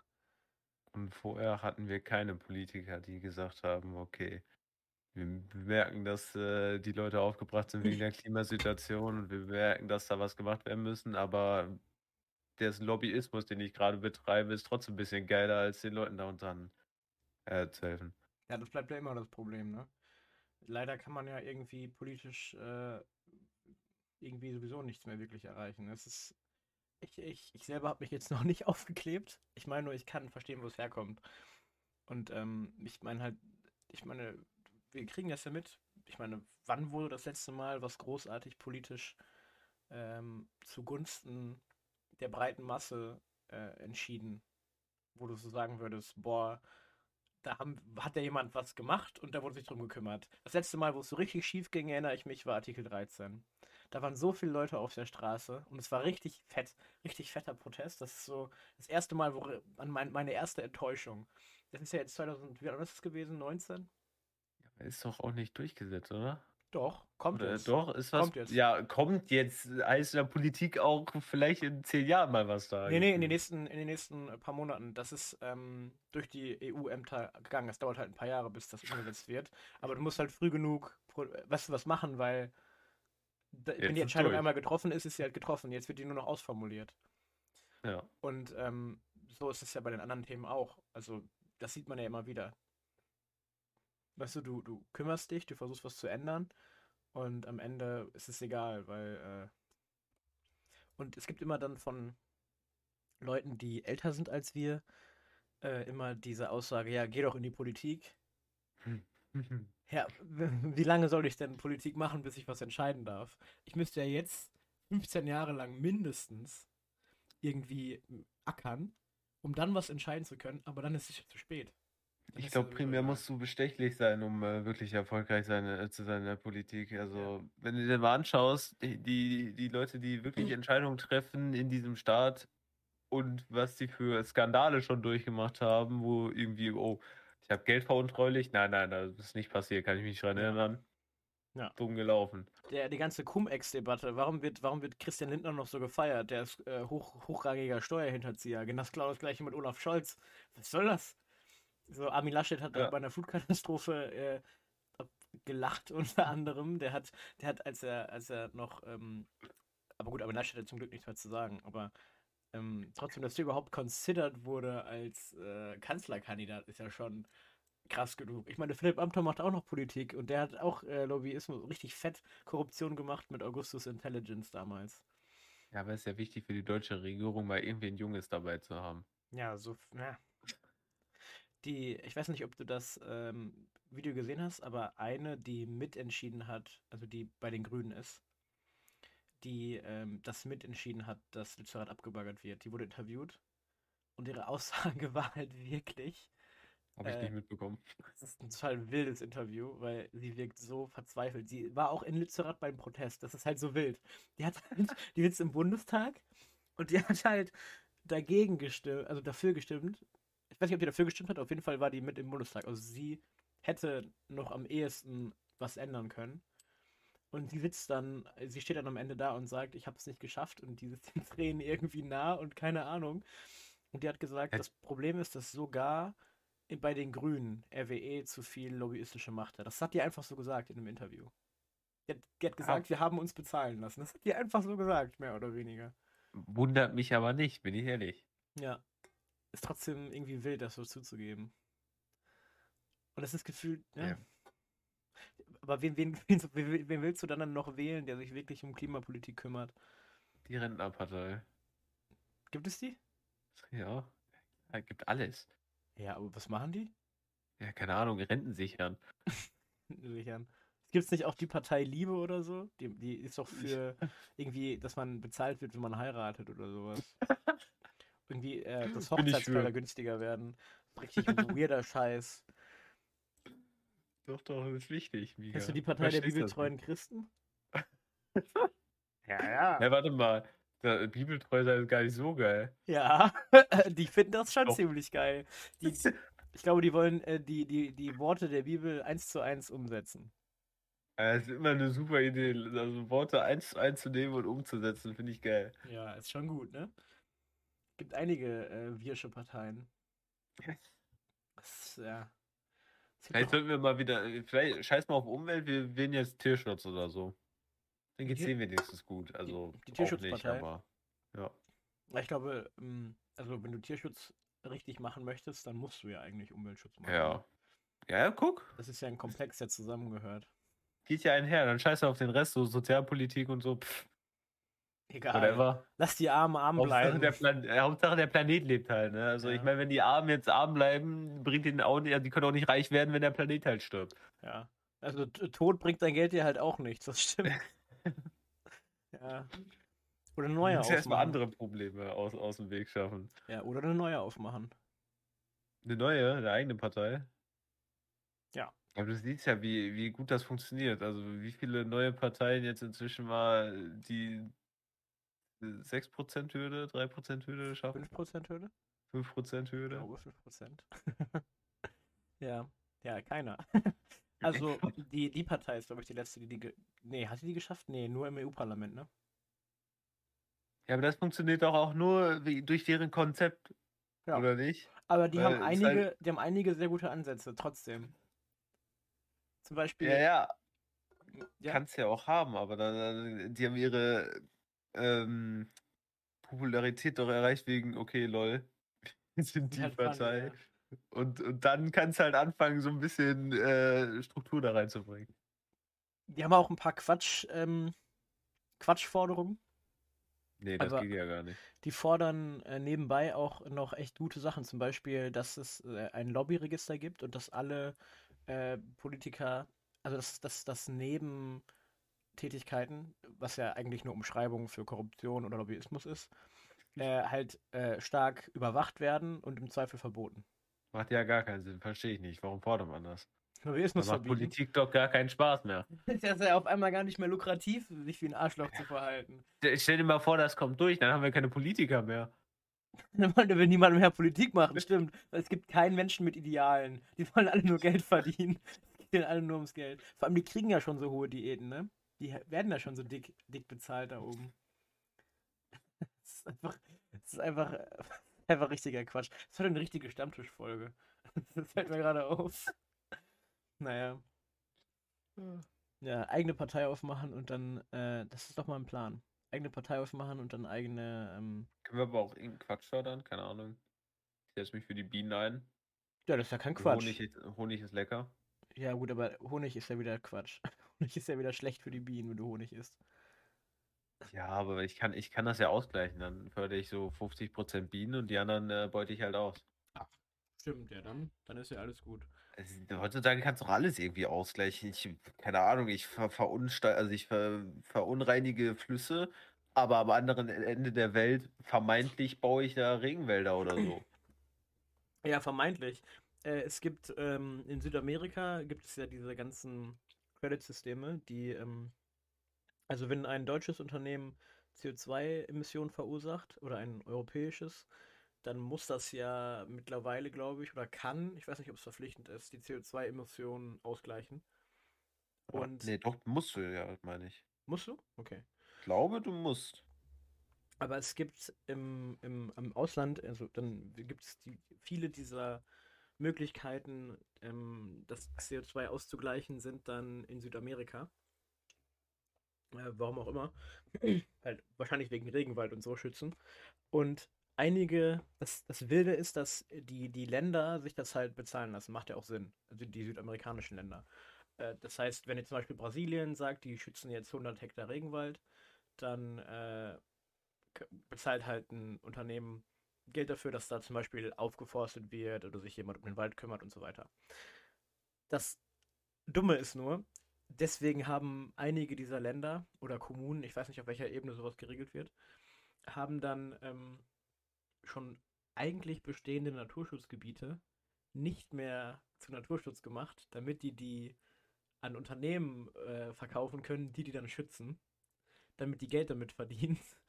und vorher hatten wir keine Politiker, die gesagt haben, okay, wir merken, dass äh, die Leute aufgebracht sind wegen der Klimasituation und wir merken, dass da was gemacht werden müssen, aber der Lobbyismus, den ich gerade betreibe, ist trotzdem ein bisschen geiler, als den Leuten da unten äh, zu helfen. Ja, das bleibt ja immer das Problem, ne? Leider kann man ja irgendwie politisch äh, irgendwie sowieso nichts mehr wirklich erreichen. Es ist. Ich, ich, ich selber habe mich jetzt noch nicht aufgeklebt. Ich meine nur, ich kann verstehen, wo es herkommt. Und ähm, ich meine halt, ich meine, wir kriegen das ja mit. Ich meine, wann wurde das letzte Mal was großartig politisch ähm, zugunsten der breiten Masse äh, entschieden? Wo du so sagen würdest, boah, da haben, hat ja jemand was gemacht und da wurde sich drum gekümmert. Das letzte Mal, wo es so richtig schief ging, erinnere ich mich, war Artikel 13. Da waren so viele Leute auf der Straße und es war richtig fett, richtig fetter Protest. Das ist so das erste Mal, wo an mein, meine erste Enttäuschung. Das ist ja jetzt 2000, wie alt ist es gewesen? 19? Ist doch auch nicht durchgesetzt, oder? Doch, kommt Oder jetzt. doch, ist was. Kommt jetzt. Ja, kommt jetzt, heißt in der Politik auch vielleicht in zehn Jahren mal was da. Nee, nee, in den nächsten, in den nächsten äh, paar Monaten. Das ist ähm, durch die EU-Ämter gegangen. Das dauert halt ein paar Jahre, bis das umgesetzt wird. Aber du musst halt früh genug, weißt du, was machen, weil da, wenn die Entscheidung einmal getroffen ist, ist sie halt getroffen. Jetzt wird die nur noch ausformuliert. Ja. Und ähm, so ist es ja bei den anderen Themen auch. Also, das sieht man ja immer wieder. Weißt du, du, du kümmerst dich, du versuchst was zu ändern und am Ende ist es egal, weil äh, und es gibt immer dann von Leuten, die älter sind als wir, äh, immer diese Aussage, ja, geh doch in die Politik. Ja, wie lange soll ich denn Politik machen, bis ich was entscheiden darf? Ich müsste ja jetzt 15 Jahre lang mindestens irgendwie ackern, um dann was entscheiden zu können, aber dann ist es zu spät. Ich glaube, primär musst du bestechlich sein, um äh, wirklich erfolgreich sein, äh, zu sein in der Politik. Also, wenn du dir mal anschaust, die, die, die Leute, die wirklich Entscheidungen treffen in diesem Staat und was die für Skandale schon durchgemacht haben, wo irgendwie, oh, ich habe Geld veruntreunigt. Nein, nein, das ist nicht passiert, kann ich mich dran erinnern. Ja. Dumm gelaufen. Der, die ganze Cum-Ex-Debatte, warum wird, warum wird Christian Lindner noch so gefeiert? Der ist äh, hoch, hochrangiger Steuerhinterzieher. Genau das gleiche mit Olaf Scholz. Was soll das? So, Armin Laschet hat Ja. bei einer Flutkatastrophe äh, gelacht unter anderem. Der hat, der hat, als er, als er noch, ähm, aber gut, Armin Laschet hat zum Glück nichts mehr zu sagen, aber ähm, trotzdem, dass der überhaupt considered wurde als äh, Kanzlerkandidat, ist ja schon krass genug. Ich meine, Philipp Amthor macht auch noch Politik und der hat auch äh, Lobbyismus, richtig fett Korruption gemacht mit Augustus Intelligence damals. Ja, aber es ist ja wichtig für die deutsche Regierung, mal irgendwie ein Junges dabei zu haben. Ja, so, ja. Die, ich weiß nicht, ob du das ähm, Video gesehen hast, aber eine, die mitentschieden hat, also die bei den Grünen ist, die ähm, das mitentschieden hat, dass Lützerath abgebaggert wird, die wurde interviewt und ihre Aussage war halt wirklich, Habe ich Äh, nicht mitbekommen. Das ist ein total wildes Interview, weil sie wirkt so verzweifelt. Sie war auch in Lützerath beim Protest. Das ist halt so wild. Die hat halt, die sitzt im Bundestag und die hat halt dagegen gestimmt, also dafür gestimmt. Ich weiß nicht, ob die dafür gestimmt hat, auf jeden Fall war die mit im Bundestag. Also sie hätte noch am ehesten was ändern können. Und sie sitzt dann, sie steht dann am Ende da und sagt, ich habe es nicht geschafft und die sitzt den Tränen irgendwie nah und keine Ahnung. Und die hat gesagt, Hätt- das Problem ist, dass sogar bei den Grünen RWE zu viel lobbyistische Macht hat. Das hat die einfach so gesagt in einem Interview. Die hat, die hat gesagt, wir haben uns bezahlen lassen. Das hat die einfach so gesagt, mehr oder weniger. Wundert mich aber nicht, bin ich ehrlich. Ja. Ist trotzdem irgendwie wild, das so zuzugeben. Und das ist gefühlt, ja. Ja. Aber wen, wen, wen, wen, wen willst du dann noch wählen, der sich wirklich um Klimapolitik kümmert? Die Rentnerpartei. Gibt es die? Ja. ja gibt alles. Ja, aber was machen die? Ja, keine Ahnung, Renten sichern. Sichern. Gibt es nicht auch die Partei Liebe oder so? Die, die ist doch für irgendwie, dass man bezahlt wird, wenn man heiratet oder sowas. Irgendwie, äh, ich Hochzeitskleider günstiger werden. Richtig weirder Scheiß. Doch, doch, das ist wichtig. Mika. Kennst du die Partei der das bibeltreuen Christen? nicht. Ja, Ja, warte mal. Bibeltreu sein ist gar nicht so geil. Ja, die finden das schon Doch. ziemlich geil. Die, ich glaube, die wollen äh, die, die, die Worte der Bibel eins zu eins umsetzen. Es ist immer eine super Idee, also Worte eins zu eins zu nehmen und umzusetzen, finde ich geil. Ja, ist schon gut, ne? Gibt einige äh, wirsche Parteien. Das, ist, ja. Es gibt Vielleicht sollten wir mal wieder, vielleicht scheiß mal auf Umwelt, wir wählen jetzt Tierschutz oder so. Dann geht's Die- denen wenigstens gut. Also die nicht, Tierschutzpartei? aber ja. Ich glaube, ähm, also wenn du Tierschutz richtig machen möchtest, dann musst du ja eigentlich Umweltschutz machen. Ja. Ja, ja, guck. Das ist ja ein Komplex, der zusammengehört. Geht ja einher. Dann scheiß auf den Rest, so Sozialpolitik und so. Pff, Egal. whatever. Lass die Arme arm Hauptsache bleiben. der, Plan äh, Hauptsache der Planet lebt halt. Ne? Also ich Ja. meine, wenn die Armen jetzt arm bleiben, bringt denen auch nicht, also die können auch nicht reich werden, wenn der Planet halt stirbt. Ja. Also Tod bringt dein Geld dir halt auch nichts, das stimmt. ja. Oder eine neue musst erstmal aufmachen. andere Probleme aus, aus dem Weg schaffen. Ja, oder eine neue aufmachen. Eine neue, eine eigene Partei. Ja. Aber du siehst ja, wie, wie gut das funktioniert. Also wie viele neue Parteien jetzt inzwischen mal die 6%-Hürde, 3%-Hürde schaffen, 5% Hürde? 5%-Hürde. Ich glaube 5%. ja. Ja, keiner. Also, die, die Partei ist, glaube ich, die letzte, die die. Nee, hat sie die geschafft? Nee, nur im EU-Parlament, ne? Ja, aber das funktioniert doch auch nur durch deren Konzept. Ja. Oder nicht? Aber die haben einige, halt... die haben einige sehr gute Ansätze, trotzdem. Zum Beispiel. Ja, ja. ja. Kannst ja auch haben, aber dann, die haben ihre ähm, Popularität doch erreicht wegen, okay, lol, wir sind die halt Partei. Fun, ja. und, und dann kannst du halt anfangen, so ein bisschen äh, Struktur da reinzubringen. Die haben auch ein paar Quatsch, ähm, Quatschforderungen. Nee, das Aber geht ja gar nicht. Die fordern äh, nebenbei auch noch echt gute Sachen. Zum Beispiel, dass es äh, ein Lobbyregister gibt und dass alle äh, Politiker, also dass, dass, dass neben Tätigkeiten, was ja eigentlich nur Umschreibung für Korruption oder Lobbyismus ist, äh, halt äh, stark überwacht werden und im Zweifel verboten. Macht ja gar keinen Sinn, verstehe ich nicht. Warum fordert man das? Lobbyismus macht Politik doch gar keinen Spaß mehr. ist ja auf einmal gar nicht mehr lukrativ, sich wie ein Arschloch zu verhalten. Stell dir mal vor, das kommt durch, dann haben wir keine Politiker mehr. Dann wollen wir niemand mehr Politik machen, stimmt. Es gibt keinen Menschen mit Idealen. Die wollen alle nur Geld verdienen. Es geht alle nur ums Geld. Vor allem, die kriegen ja schon so hohe Diäten, ne? Die werden ja schon so dick, dick bezahlt da oben. Das ist einfach, das ist einfach, einfach richtiger Quatsch. Das war eine richtige Stammtischfolge. Das fällt mir gerade auf. Naja. Ja, eigene Partei aufmachen und dann, äh, das ist doch mal ein Plan. Eigene Partei aufmachen und dann eigene. Ähm... Können wir aber auch irgendeinen Quatsch fördern? Keine Ahnung. Ich setze mich für die Bienen ein. Ja, das ist ja kein Quatsch. Honig Honig ist lecker. Ja, gut, aber Honig ist ja wieder Quatsch. Honig ist ja wieder schlecht für die Bienen, wenn du Honig isst. Ja, aber ich kann, ich kann das ja ausgleichen. Dann fördere ich so 50% Bienen und die anderen äh, beute ich halt aus. Ach, stimmt, ja, dann, dann ist ja alles gut. Also, heutzutage kannst du doch alles irgendwie ausgleichen. Ich, keine Ahnung, ich ver, also ich ver, verunreinige Flüsse, aber am anderen Ende der Welt vermeintlich baue ich da Regenwälder oder so. Ja, vermeintlich. Äh, es gibt ähm, in Südamerika gibt es ja diese ganzen Credit-Systeme, die, ähm, also wenn ein deutsches Unternehmen CO2-Emissionen verursacht oder ein europäisches, dann muss das ja mittlerweile, glaube ich, oder kann, ich weiß nicht, ob es verpflichtend ist, die CO2-Emissionen ausgleichen. Und nee, doch, musst du ja, meine ich. Musst du? Okay. Ich glaube, du musst. Aber es gibt im, im, im Ausland, also dann gibt es die, viele dieser Möglichkeiten, ähm, das CO2 auszugleichen, sind dann in Südamerika. Äh, warum auch immer. halt wahrscheinlich wegen Regenwald und so schützen. Und einige, das, das Wilde ist, dass die, die Länder sich das halt bezahlen lassen. Macht ja auch Sinn. Also die südamerikanischen Länder. Äh, das heißt, wenn jetzt zum Beispiel Brasilien sagt, die schützen jetzt 100 Hektar Regenwald, dann äh, bezahlt halt ein Unternehmen Geld dafür, dass da zum Beispiel aufgeforstet wird oder sich jemand um den Wald kümmert und so weiter. Das Dumme ist nur, deswegen haben einige dieser Länder oder Kommunen, ich weiß nicht, auf welcher Ebene sowas geregelt wird, haben dann ähm, schon eigentlich bestehende Naturschutzgebiete nicht mehr zu Naturschutz gemacht, damit die die an Unternehmen äh, verkaufen können, die die dann schützen, damit die Geld damit verdienen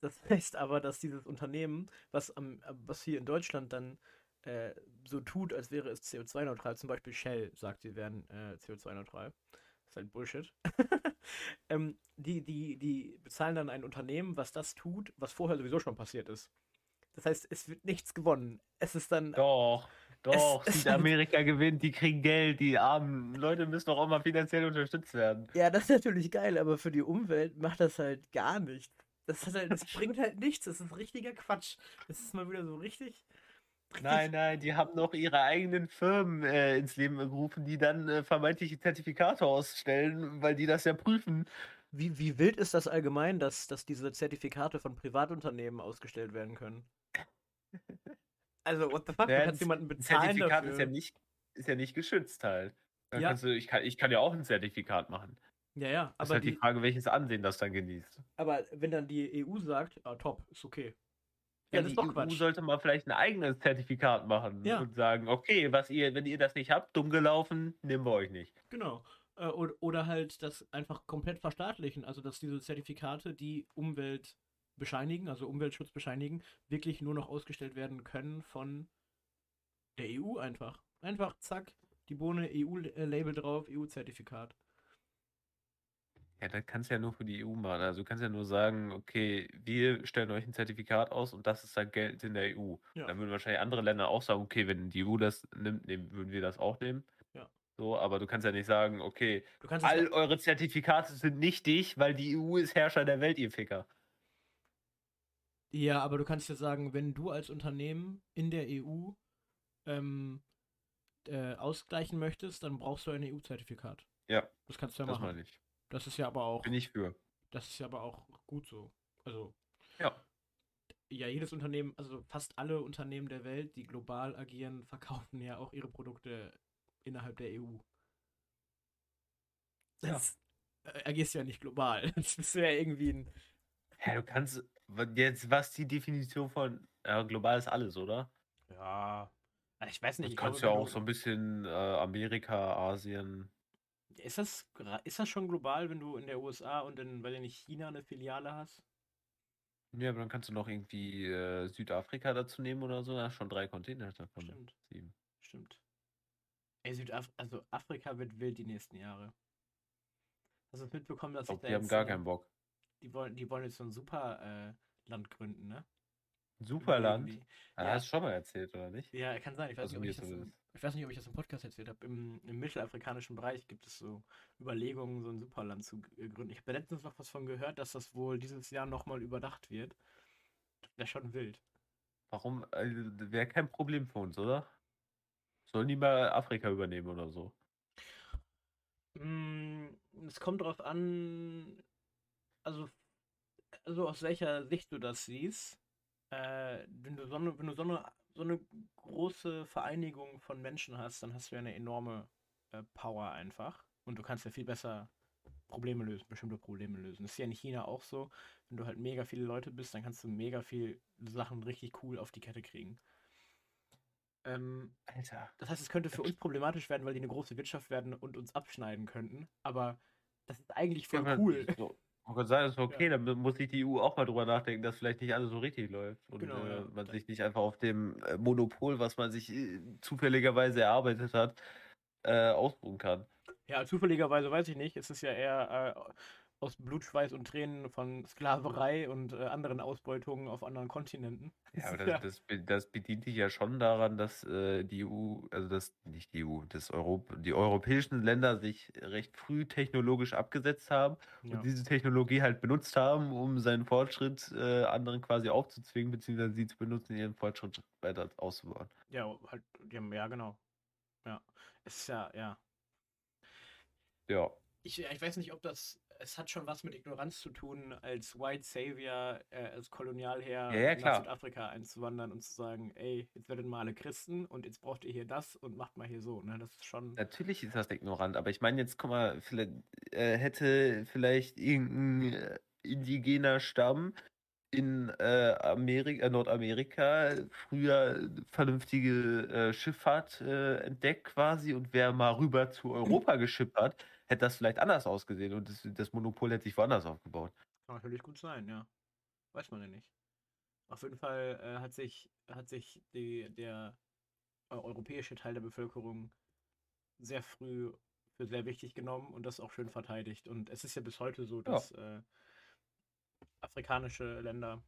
das heißt aber, dass dieses Unternehmen, was, am, was hier in Deutschland dann äh, so tut, als wäre es CO2-neutral, zum Beispiel Shell sagt, sie wären äh, CO2-neutral. Das ist halt Bullshit. ähm, die, die, die bezahlen dann ein Unternehmen, was das tut, was vorher sowieso schon passiert ist. Das heißt, es wird nichts gewonnen. Es ist dann. Doch, doch, es, Südamerika gewinnt, die kriegen Geld, die armen Leute müssen doch auch mal finanziell unterstützt werden. Ja, das ist natürlich geil, aber für die Umwelt macht das halt gar nichts. Das, halt, das bringt halt nichts. Das ist richtiger Quatsch. Das ist mal wieder so richtig. richtig nein, nein, die haben noch ihre eigenen Firmen äh, ins Leben gerufen, die dann äh, vermeintliche Zertifikate ausstellen, weil die das ja prüfen. Wie, wie wild ist das allgemein, dass, dass diese Zertifikate von Privatunternehmen ausgestellt werden können? Also, what the fuck? Ja, du kannst jemanden bezahlen Zertifikat dafür. Ist ja, nicht, ist ja nicht geschützt halt. Dann ja. Du, ich, kann, ich kann ja auch ein Zertifikat machen. Ja, ja. Aber ist halt die, die, Frage, welches Ansehen das dann genießt. Aber wenn dann die EU sagt, ah, top, ist okay. Ja, ja das ist doch Quatsch. EU sollte mal vielleicht ein eigenes Zertifikat machen ja. und sagen, okay, was ihr, wenn ihr das nicht habt, dumm gelaufen, nehmen wir euch nicht. Genau. Äh, oder halt das einfach komplett verstaatlichen, also dass diese Zertifikate, die Umwelt bescheinigen, also Umweltschutz bescheinigen, wirklich nur noch ausgestellt werden können von der EU einfach. Einfach, zack, die Bohne EU-Label drauf, EU-Zertifikat. Ja, das kannst du ja nur für die EU machen. Also du kannst ja nur sagen, okay, wir stellen euch ein Zertifikat aus und das ist dann Geld in der EU. Ja. Dann würden wahrscheinlich andere Länder auch sagen, okay, wenn die EU das nimmt, nehmen, würden wir das auch nehmen. Ja. So, aber du kannst ja nicht sagen, okay, Du kannst es all eure Zertifikate sind nichtig, weil die EU ist Herrscher der Welt, ihr Ficker. ja, aber du kannst ja sagen, wenn du als Unternehmen in der EU ähm, äh, ausgleichen möchtest, dann brauchst du ein EU-Zertifikat. Ja, Das kannst du ja das machen. meine ich. Das ist ja aber auch, Bin ich für. das ist ja aber auch gut so. Also Ja. ja, jedes Unternehmen, also fast alle Unternehmen der Welt, die global agieren, verkaufen ja auch ihre Produkte innerhalb der EU. Ja. Das äh, agierst ja nicht global. Das bist du ja irgendwie ein. Ja, du kannst, jetzt, was die Definition von, ja, global ist alles, oder? Ja. Ich weiß nicht, Du kannst ja auch so ein bisschen äh, Amerika, Asien. Ist das, ist das schon global, wenn du in der USA und in, weil nicht China eine Filiale hast? Ja, aber dann kannst du noch irgendwie äh, Südafrika dazu nehmen oder so. Da hast schon drei Container davon. Stimmt, Sieben. stimmt. Ey, Südaf also Afrika wird wild die nächsten Jahre. Hast du es mitbekommen, dass Ich sich glaube, da die haben gar äh, keinen Bock. die wollen, die wollen jetzt so ein super äh, Land gründen, ne? Superland. Irgendwie. Ja, Ja. hast du schon mal erzählt, oder nicht? Ja, kann sein. Ich weiß, Also nicht, ob ich, das. Ich weiß nicht, ob ich das im Podcast erzählt habe. Im, Im mittelafrikanischen Bereich gibt es so Überlegungen, so ein Superland zu äh, gründen. Ich habe letztens noch was von gehört, dass das wohl dieses Jahr nochmal überdacht wird. Wäre schon wild. Warum? Also, Wäre kein Problem für uns, oder? Sollen die mal Afrika übernehmen oder so? Mm, Es kommt drauf an, also, also aus welcher Sicht du das siehst. Äh, wenn du so eine, wenn du so eine, so eine große Vereinigung von Menschen hast, dann hast du ja eine enorme äh, Power einfach. Und du kannst ja viel besser Probleme lösen, bestimmte Probleme lösen. Das ist ja in China auch so. Wenn du halt mega viele Leute bist, dann kannst du mega viel Sachen richtig cool auf die Kette kriegen. Ähm, Alter. das heißt, es könnte für uns problematisch werden, weil die eine große Wirtschaft werden und uns abschneiden könnten. Aber das ist eigentlich voll Ja, cool. So, man kann sagen, das ist okay, dann muss sich die EU auch mal drüber nachdenken, dass vielleicht nicht alles so richtig läuft. Und Genau, äh, ja. man sich nicht einfach auf dem äh, Monopol, was man sich äh, zufälligerweise erarbeitet hat, äh, ausruhen kann. Ja, zufälligerweise weiß ich nicht. Es ist ja eher äh, aus Blut, Schweiß und Tränen von Sklaverei und äh, anderen Ausbeutungen auf anderen Kontinenten. Ja, aber das, das, das bedient sich ja schon daran, dass äh, die EU, also das, nicht die EU, das Europ die europäischen Länder sich recht früh technologisch abgesetzt haben ja. und diese Technologie halt benutzt haben, um seinen Fortschritt äh, anderen quasi aufzuzwingen, beziehungsweise sie zu benutzen, ihren Fortschritt weiter auszubauen. ja, halt, haben, ja, genau. Ja. Es ist ja, ja. Ja. Ich, ich weiß nicht, ob das. Es hat schon was mit Ignoranz zu tun, als White Savior, äh, als Kolonialherr Ja, ja, nach. Südafrika einzuwandern und zu sagen, ey, jetzt werdet mal alle Christen und jetzt braucht ihr hier das und macht mal hier so. Ne? Das ist schon. Natürlich ist das ignorant, aber ich meine jetzt, guck mal, vielleicht, äh, hätte vielleicht irgendein äh, indigener Stamm in äh, Amerika, äh, Nordamerika früher vernünftige äh, Schifffahrt äh, entdeckt quasi und wäre mal rüber zu Europa geschippert, hätte das vielleicht anders ausgesehen und das, das Monopol hätte sich woanders aufgebaut. Kann natürlich gut sein, ja. Weiß man ja nicht. Auf jeden Fall äh, hat sich, hat sich die, der äh, europäische Teil der Bevölkerung sehr früh für sehr wichtig genommen und das auch schön verteidigt. Und es ist ja bis heute so, dass äh, afrikanische Länder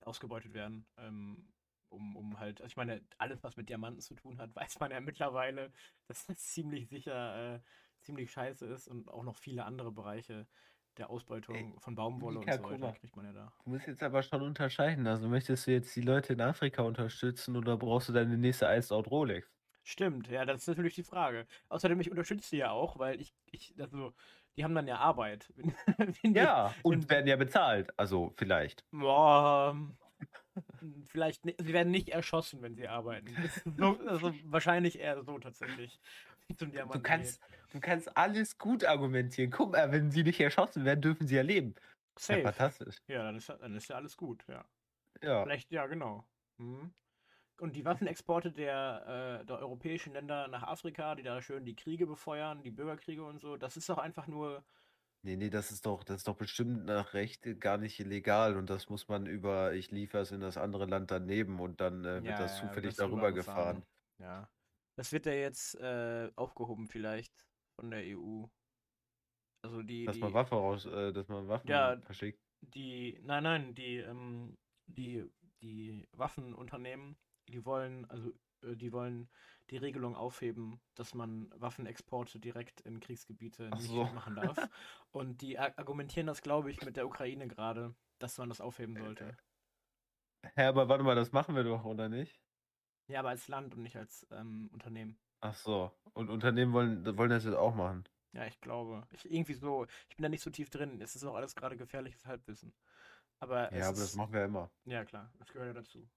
ausgebeutet werden, ähm, um, um halt, also ich meine, alles, was mit Diamanten zu tun hat, weiß man ja mittlerweile, dass das ziemlich sicher äh, ziemlich scheiße ist und auch noch viele andere Bereiche der Ausbeutung Ey, von Baumwolle Mika, und so weiter kriegt man ja da. Du musst jetzt aber schon unterscheiden. Also möchtest du jetzt die Leute in Afrika unterstützen oder brauchst du deine nächste Iced Out Rolex? Stimmt, ja, das ist natürlich die Frage. Außerdem, ich unterstütze die ja auch, weil ich, ich, also, die haben dann ja Arbeit. Wenn, wenn die, Ja, und wenn- werden ja bezahlt. Also vielleicht. Boah, vielleicht, ni- sie werden nicht erschossen, wenn sie arbeiten. So, also wahrscheinlich eher so tatsächlich. Zum Du Diamanten kannst, geht. du kannst alles gut argumentieren. Guck mal, wenn sie nicht erschossen werden, dürfen sie ja leben. Ja, Safe. fantastisch. Ja, dann ist, ja- dann ist ja alles gut, ja. Ja. Vielleicht, ja, genau. Mhm. Und die Waffenexporte der, äh, der europäischen Länder nach Afrika, die da schön die Kriege befeuern, die Bürgerkriege und so, das ist doch einfach nur. Nee, nee, das ist doch, das ist doch bestimmt nach Recht gar nicht illegal und das muss man über, ich liefere es in das andere Land daneben und dann äh, wird Ja, das ja, zufällig darüber gefahren. Ja. Das wird ja jetzt äh, aufgehoben vielleicht von der EU. Also die, Dass die, man Waffe raus, äh, dass man Waffen Ja. verschickt. die, nein, nein, die, ähm, die, die Waffenunternehmen, die wollen, also äh, die wollen die Regelung aufheben, dass man Waffenexporte direkt in Kriegsgebiete Ach nicht so. machen darf. Und die ar- argumentieren das, glaube ich, mit der Ukraine gerade, dass man das aufheben sollte. Hä, aber warte mal, das machen wir doch, oder nicht? Ja, aber als Land und nicht als ähm, Unternehmen. Ach so. Und Unternehmen wollen, wollen das jetzt auch machen. Ja, ich glaube. Ich, irgendwie so, ich bin da nicht so tief drin. Es ist auch alles gerade gefährliches Halbwissen. Aber es Ja, aber das ist, machen wir immer. ja klar, das gehört ja dazu.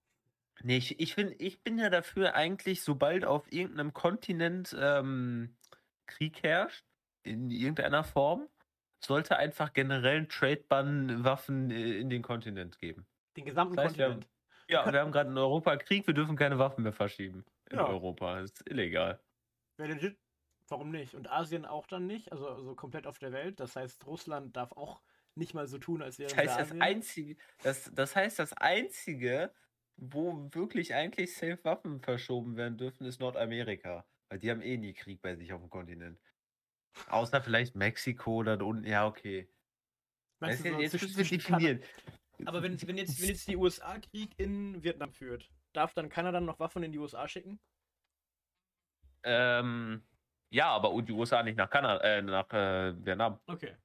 Nee, ich, ich, find, ich bin ja dafür eigentlich, sobald auf irgendeinem Kontinent ähm, Krieg herrscht, in irgendeiner Form, sollte einfach generell ein Trade-Ban Waffen äh, in den Kontinent geben. Den gesamten Das heißt, Kontinent. Ja, wir haben gerade in Europa Krieg, wir dürfen keine Waffen mehr verschieben in Ja. Europa. Das ist illegal. Wäre legit. Warum nicht? Und Asien auch dann nicht? Also, also komplett auf der Welt. Das heißt, Russland darf auch nicht mal so tun, als wäre Das heißt, das einzige, das, das heißt, das einzige, wo wirklich eigentlich safe Waffen verschoben werden dürfen, ist Nordamerika. Weil die haben eh nie Krieg bei sich auf dem Kontinent. Außer vielleicht Mexiko oder da unten. Ja, okay. Meinst Das du ist so jetzt müssen wir definieren. Aber wenn, wenn, jetzt, wenn jetzt die USA Krieg in Vietnam führt, darf dann Kanada noch Waffen in die USA schicken? Ähm, ja, aber die USA nicht nach Kanada, äh, nach äh, Vietnam. Okay.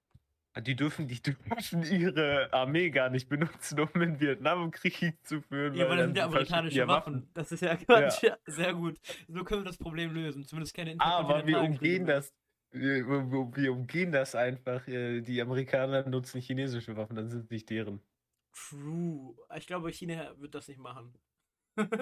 Die dürfen, die dürfen ihre Armee gar nicht benutzen, um in Vietnam Krieg zu führen. Ja, weil das sind ja amerikanische ja Waffen. Das ist ja. Ja. Sehr gut. So können wir das Problem lösen. Zumindest keine Aber wir umgehen das. Wir, wir, wir umgehen das einfach. äh, Die Amerikaner nutzen chinesische Waffen, dann sind es nicht deren. True. Ich glaube, China wird das nicht machen.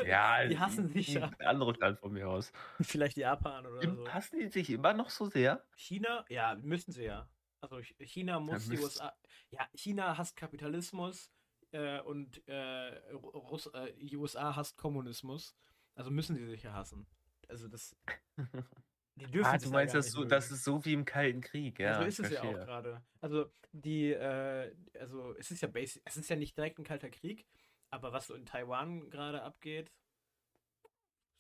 Ja, Die hassen sich ja. Ein anderes Land von mir aus. Vielleicht Japan oder so. Hassen die sich immer noch so sehr? China, ja, müssen sie ja. Also Ch- China muss die müsst- USA. Ja, China hasst Kapitalismus äh, und äh, Russ, äh, die USA hasst Kommunismus. Also müssen sie sich ja hassen. Also das. Ah, du meinst, gar das, so, das ist so wie im Kalten Krieg, ja. Ja, so ist es ja auch verstehe. gerade. Also die, äh, also es ist ja basic, es ist ja nicht direkt ein kalter Krieg, aber was so in Taiwan gerade abgeht,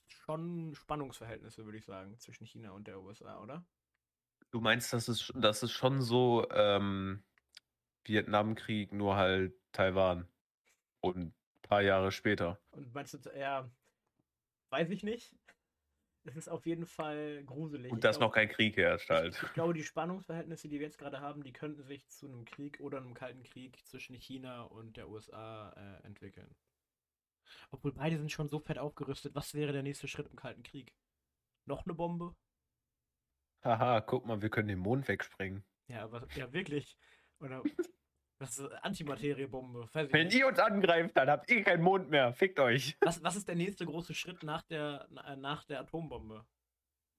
schon Spannungsverhältnisse, würde ich sagen, zwischen China und der USA, oder? Du meinst, das ist, das ist schon so ähm, Vietnamkrieg, nur halt Taiwan. Und ein paar Jahre später. Und meinst du, ja, weiß ich nicht. Es ist auf jeden Fall gruselig. Und dass noch kein Krieg herrscht halt. Ich, ich glaube, die Spannungsverhältnisse, die wir jetzt gerade haben, die könnten sich zu einem Krieg oder einem kalten Krieg zwischen China und der USA äh, entwickeln. Obwohl beide sind schon so fett aufgerüstet. Was wäre der nächste Schritt im kalten Krieg? Noch eine Bombe? Haha, guck mal, wir können den Mond wegsprengen. Ja, aber ja wirklich. Oder was ist Antimateriebombe? Wenn ihr uns angreift, dann habt ihr keinen Mond mehr. Fickt euch. Was, was ist der nächste große Schritt nach der, na- nach der Atombombe?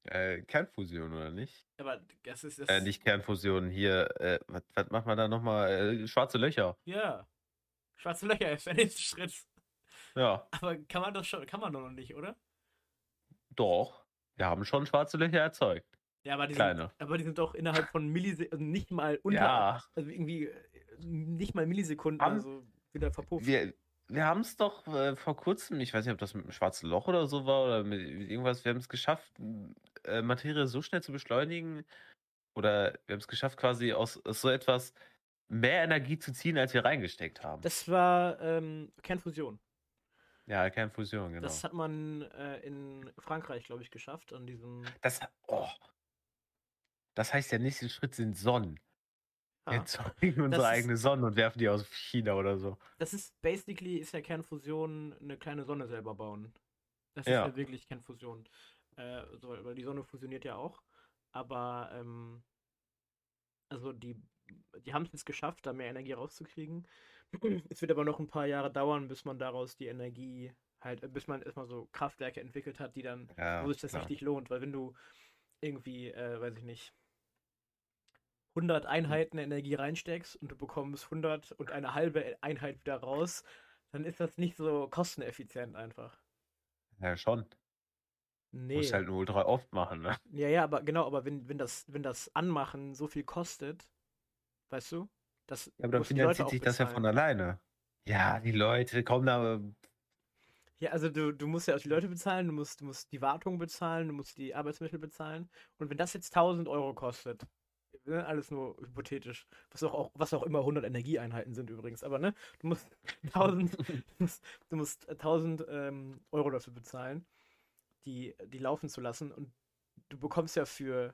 Äh, Kernfusion, oder nicht? Aber das ist das. Äh, nicht Kernfusion, hier, äh, was, was macht man da nochmal? Äh, schwarze Löcher. Ja. Schwarze Löcher ist der nächste Schritt. Ja, Aber kann man das schon, kann man doch noch nicht, oder? doch. Wir haben schon schwarze Löcher erzeugt. Ja, aber die, sind, aber die sind doch innerhalb von Millisekunden, also nicht mal unter, Ja, also irgendwie äh, nicht mal Millisekunden, Haben- also wieder verpufft. wir, wir haben es doch äh, vor kurzem, ich weiß nicht, ob das mit dem schwarzen Loch oder so war oder mit irgendwas, wir haben es geschafft, äh, Materie so schnell zu beschleunigen oder wir haben es geschafft, quasi aus, aus so etwas mehr Energie zu ziehen, als wir reingesteckt haben. Das war ähm, Kernfusion. ja, Kernfusion, genau. Das hat man äh, in Frankreich, glaube ich, geschafft, an diesem. Das, oh. das heißt, der nächste Schritt sind Sonnen. Ah, erzeugen unsere ist- eigene Sonne und werfen die aus China oder so. das ist basically ist ja Kernfusion eine kleine Sonne selber bauen. Das Ja. ist ja wirklich Kernfusion. Äh, so, weil die Sonne fusioniert ja auch. Aber ähm, also die, die haben es jetzt geschafft, da mehr Energie rauszukriegen. Es wird aber noch ein paar Jahre dauern, bis man daraus die Energie halt, äh, bis man erstmal so Kraftwerke entwickelt hat, die dann, Ja, wo sich das klar. richtig lohnt. Weil wenn du irgendwie, äh, weiß ich nicht, 100 Einheiten Energie reinsteckst und du bekommst 100 und eine halbe Einheit wieder raus, dann ist das nicht so kosteneffizient einfach. Ja, schon. Nee. Muss halt nur ultra oft machen, ne? Ja, ja, aber genau, aber wenn, wenn das, wenn das Anmachen so viel kostet, weißt du? Das Ja, aber dann finanziert sich das ja von alleine. Ja, die Leute kommen da. Ja, also du, du musst ja auch die Leute bezahlen, du musst, du musst die Wartung bezahlen, du musst die Arbeitsmittel bezahlen. Und wenn das jetzt 1000 Euro kostet, ne, alles nur hypothetisch, was auch, auch, was auch immer 100 Energieeinheiten sind übrigens, aber ne, du musst 1000, du musst, du musst 1000 ähm, Euro dafür bezahlen, die, die laufen zu lassen. Und du bekommst ja für,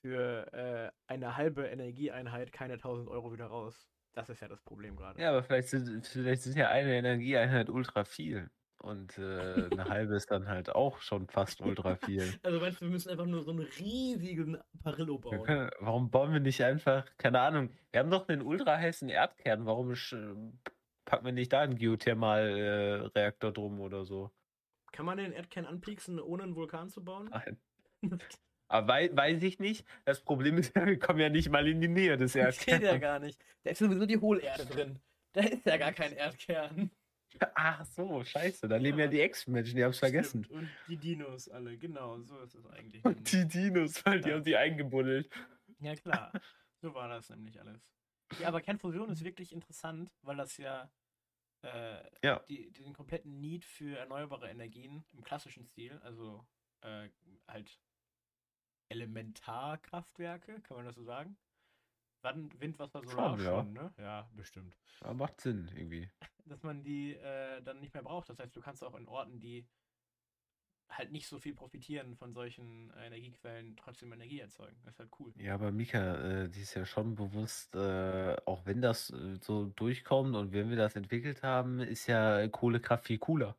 für äh, eine halbe Energieeinheit keine 1000 Euro wieder raus. Das ist ja das Problem gerade. Ja, aber vielleicht sind, vielleicht sind ja eine Energieeinheit ultra viel. Und äh, eine halbe ist dann halt auch schon fast ultra viel. Also meinst du, wir müssen einfach nur so einen riesigen Parillo bauen? können, warum bauen wir nicht einfach, keine Ahnung, wir haben doch einen ultra heißen Erdkern, warum sch- packen wir nicht da einen Geothermalreaktor äh, drum oder so? Kann man den Erdkern anpieksen, ohne einen Vulkan zu bauen? Nein. Aber wei weiß ich nicht. Das Problem ist ja, wir kommen ja nicht mal in die Nähe des Das geht ja Erdkerns. gar nicht. Da ist sowieso die Hohlerde drin. Da ist ja gar kein Erdkern. Ach so, scheiße, da leben ja Ja. die Ex-Menschen, die haben es vergessen. Und die Dinos alle, genau, so ist es eigentlich. Und die Dinos, weil die Ja. haben die eingebuddelt. Ja, klar. So war das nämlich alles. Ja, aber Kernfusion ist wirklich interessant, weil das ja, äh, Ja. die, den kompletten Need für erneuerbare Energien im klassischen Stil, also äh, halt Elementarkraftwerke, kann man das so sagen? Wann Wind, Wasser, Solar Schon, ja. schon, ne? Ja, bestimmt. Ja, macht Sinn irgendwie. Dass man die äh, dann nicht mehr braucht. Das heißt, du kannst auch in Orten, die halt nicht so viel profitieren von solchen äh, Energiequellen, trotzdem Energie erzeugen. Das ist halt cool. Ja, aber Mika, äh, die ist ja schon bewusst, äh, auch wenn das äh, so durchkommt und wenn wir das entwickelt haben, ist ja Kohlekraft viel cooler.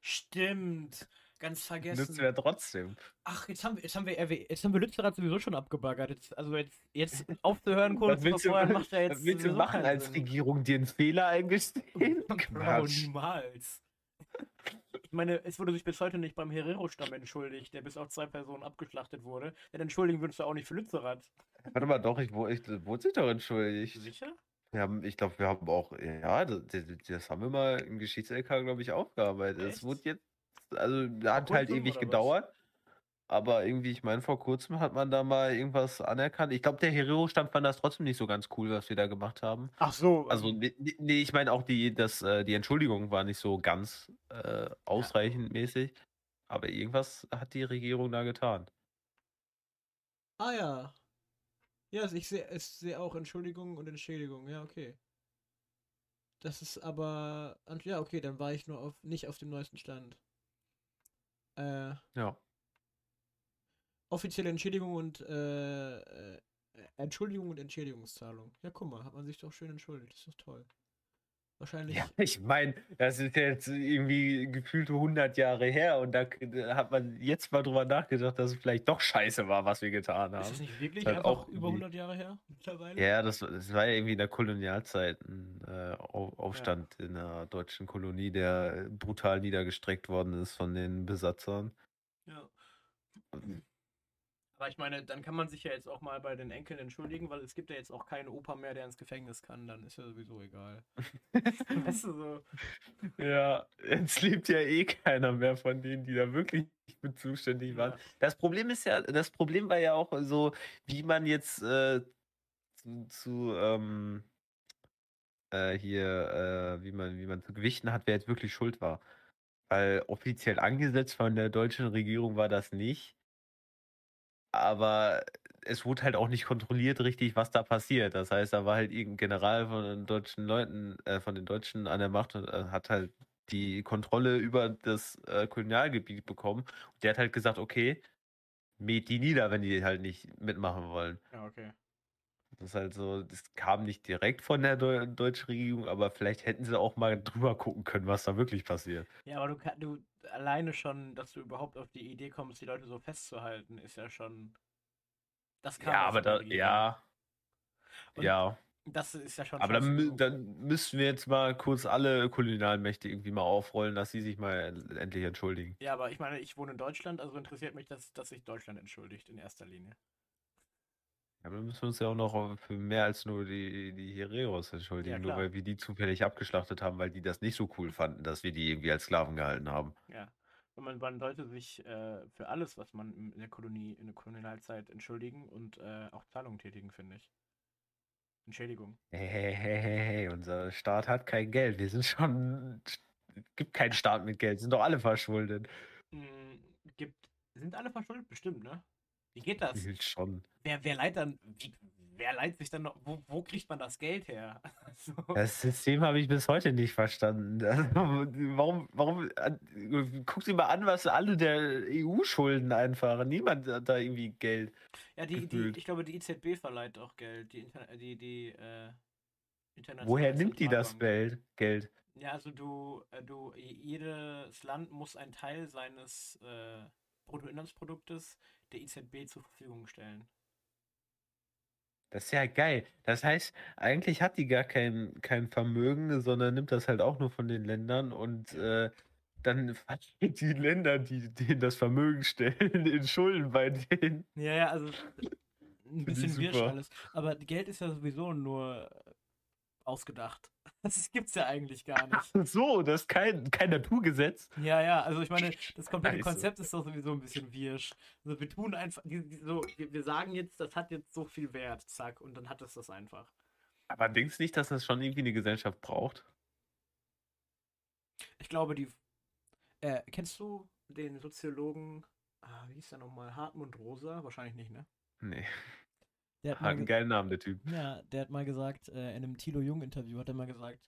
Stimmt. Ganz vergessen. Nutzen wir trotzdem. Ach, jetzt haben wir, jetzt haben wir, RW jetzt haben wir Lützerath sowieso schon abgebaggert. Jetzt, also jetzt, jetzt aufzuhören, zu willst du, macht ja jetzt was willst du machen als Sinn. Regierung, dir einen Fehler eingestehen? Quatsch. niemals. Ich meine, es wurde sich bis heute nicht beim Herero-Stamm entschuldigt, der bis auf zwei Personen abgeschlachtet wurde. Denn entschuldigen würdest du auch nicht für Lützerath. Warte mal, doch, ich, wo- ich wurde sich doch entschuldigt. Sicher? Wir haben, ich glaube, wir haben auch, ja, das, das haben wir mal im Geschichts-LK, glaube ich, aufgearbeitet. Es wurde jetzt, also, hat halt ewig oder was? gedauert. Aber irgendwie, ich meine, vor kurzem hat man da mal irgendwas anerkannt. Ich glaube, der Herero-Stamm fand das trotzdem nicht so ganz cool, was wir da gemacht haben. Ach so. Also, ähm, nee, nee, nee, ich meine auch, die, das, äh, die Entschuldigung war nicht so ganz äh, ausreichend mäßig. Aber irgendwas hat die Regierung da getan. Ah ja. Ja, also ich sehe ich sehe auch Entschuldigung und Entschädigung, ja, okay. Das ist aber. Ja, okay, dann war ich nur auf nicht auf dem neuesten Stand. Äh, Ja. offizielle Entschädigung und äh, äh, Entschuldigung und Entschädigungszahlung. Ja, guck mal, hat man sich doch schön entschuldigt. Das ist doch toll. Wahrscheinlich. Ja, ich meine, das ist jetzt irgendwie gefühlte 100 Jahre her und da hat man jetzt mal drüber nachgedacht, dass es vielleicht doch scheiße war, was wir getan Ist das haben. nicht wirklich einfach auch über irgendwie- 100 Jahre her mittlerweile? Ja, das, das war ja irgendwie in der Kolonialzeit ein äh, Au- Aufstand in der deutschen Kolonie, der brutal niedergestreckt worden ist von den Besatzern. Ja. Aber ich meine, dann kann man sich ja jetzt auch mal bei den Enkeln entschuldigen, weil es gibt ja jetzt auch keinen Opa mehr, der ins Gefängnis kann. Dann ist ja sowieso egal. weißt du so? Ja, jetzt lebt ja eh keiner mehr von denen, die da wirklich mit zuständig waren. Ja. Das Problem ist ja, das Problem war ja auch so, wie man jetzt äh, zu, zu ähm, äh, hier, äh, wie man, wie man zu gewichten hat, wer jetzt wirklich schuld war. Weil offiziell angesetzt von der deutschen Regierung war das nicht. Aber es wurde halt auch nicht kontrolliert richtig, was da passiert. Das heißt, da war halt irgendein General von den deutschen Leuten, äh, von den Deutschen an der Macht und äh, hat halt die Kontrolle über das äh, Kolonialgebiet bekommen. Und der hat halt gesagt, okay, mäht die nieder, wenn die halt nicht mitmachen wollen. Ja, okay. Das ist halt so, das kam nicht direkt von der Deu deutschen Regierung, aber vielleicht hätten sie auch mal drüber gucken können, was da wirklich passiert. Ja, aber du kannst, du alleine schon, dass du überhaupt auf die Idee kommst, die Leute so festzuhalten, ist ja schon. Das kam Ja, ja aber da, ja, Und ja. Das ist ja schon Aber dann, dann müssten wir jetzt mal kurz alle Kolonialmächte irgendwie mal aufrollen, dass sie sich mal endlich entschuldigen. Ja, aber ich meine, ich wohne in Deutschland, also interessiert mich, dass, dass sich Deutschland entschuldigt in erster Linie. Ja, aber dann müssen wir uns ja auch noch für mehr als nur die, die Hereros entschuldigen, Ja, nur klar. weil wir die zufällig abgeschlachtet haben, weil die das nicht so cool fanden, dass wir die irgendwie als Sklaven gehalten haben. Ja. Und man, man sollte sich äh, für alles, was man in der Kolonie, in der Kolonialzeit entschuldigen und äh, auch Zahlungen tätigen, finde ich. Entschädigung. Hey, hey, hey, hey, hey, unser Staat hat kein Geld. Wir sind schon gibt keinen Staat mit Geld, sind doch alle verschuldet. Hm, gibt, sind alle verschuldet? Bestimmt, ne? Wie geht das? Gefühlt schon. Wer, wer leiht dann, wie, wer leiht sich dann noch, wo, wo kriegt man das Geld her? So. Das System habe ich bis heute nicht verstanden. Also, warum, warum, äh, guck dir mal an, was alle der EU schulden einfach. Niemand hat da irgendwie Geld. Ja, die, die, ich glaube, die EZB verleiht auch Geld. Die, Inter die, die äh, Woher nimmt die das. Geld? Geld? Ja, also du, äh, du, jedes Land muss einen Teil seines äh, Bruttoinlandsproduktes der EZB zur Verfügung stellen. Das ist ja geil. Das heißt, eigentlich hat die gar kein, kein Vermögen, sondern nimmt das halt auch nur von den Ländern und äh, dann die Länder, die denen das Vermögen stellen, in Schulden bei denen. Ja, ja, also ein bisschen wirsch alles. Aber Geld ist ja sowieso nur ausgedacht. Das gibt's ja eigentlich gar nicht. So, das ist kein, kein Naturgesetz. Ja, ja, also ich meine, das komplette Scheiße. Konzept ist doch sowieso ein bisschen wirsch. Also wir tun einfach, so, wir, wir sagen jetzt, das hat jetzt so viel Wert, zack, und dann hat es das einfach. Aber denkst du nicht, dass das schon irgendwie eine Gesellschaft braucht? Ich glaube, die. Äh, kennst du den Soziologen, ah, wie hieß der nochmal? Hartmut Rosa? Wahrscheinlich nicht, ne? Nee. Der hat Hat einen ge geilen Namen, der Typ. ja, der hat mal gesagt, äh, in einem Thilo Jung-Interview hat er mal gesagt,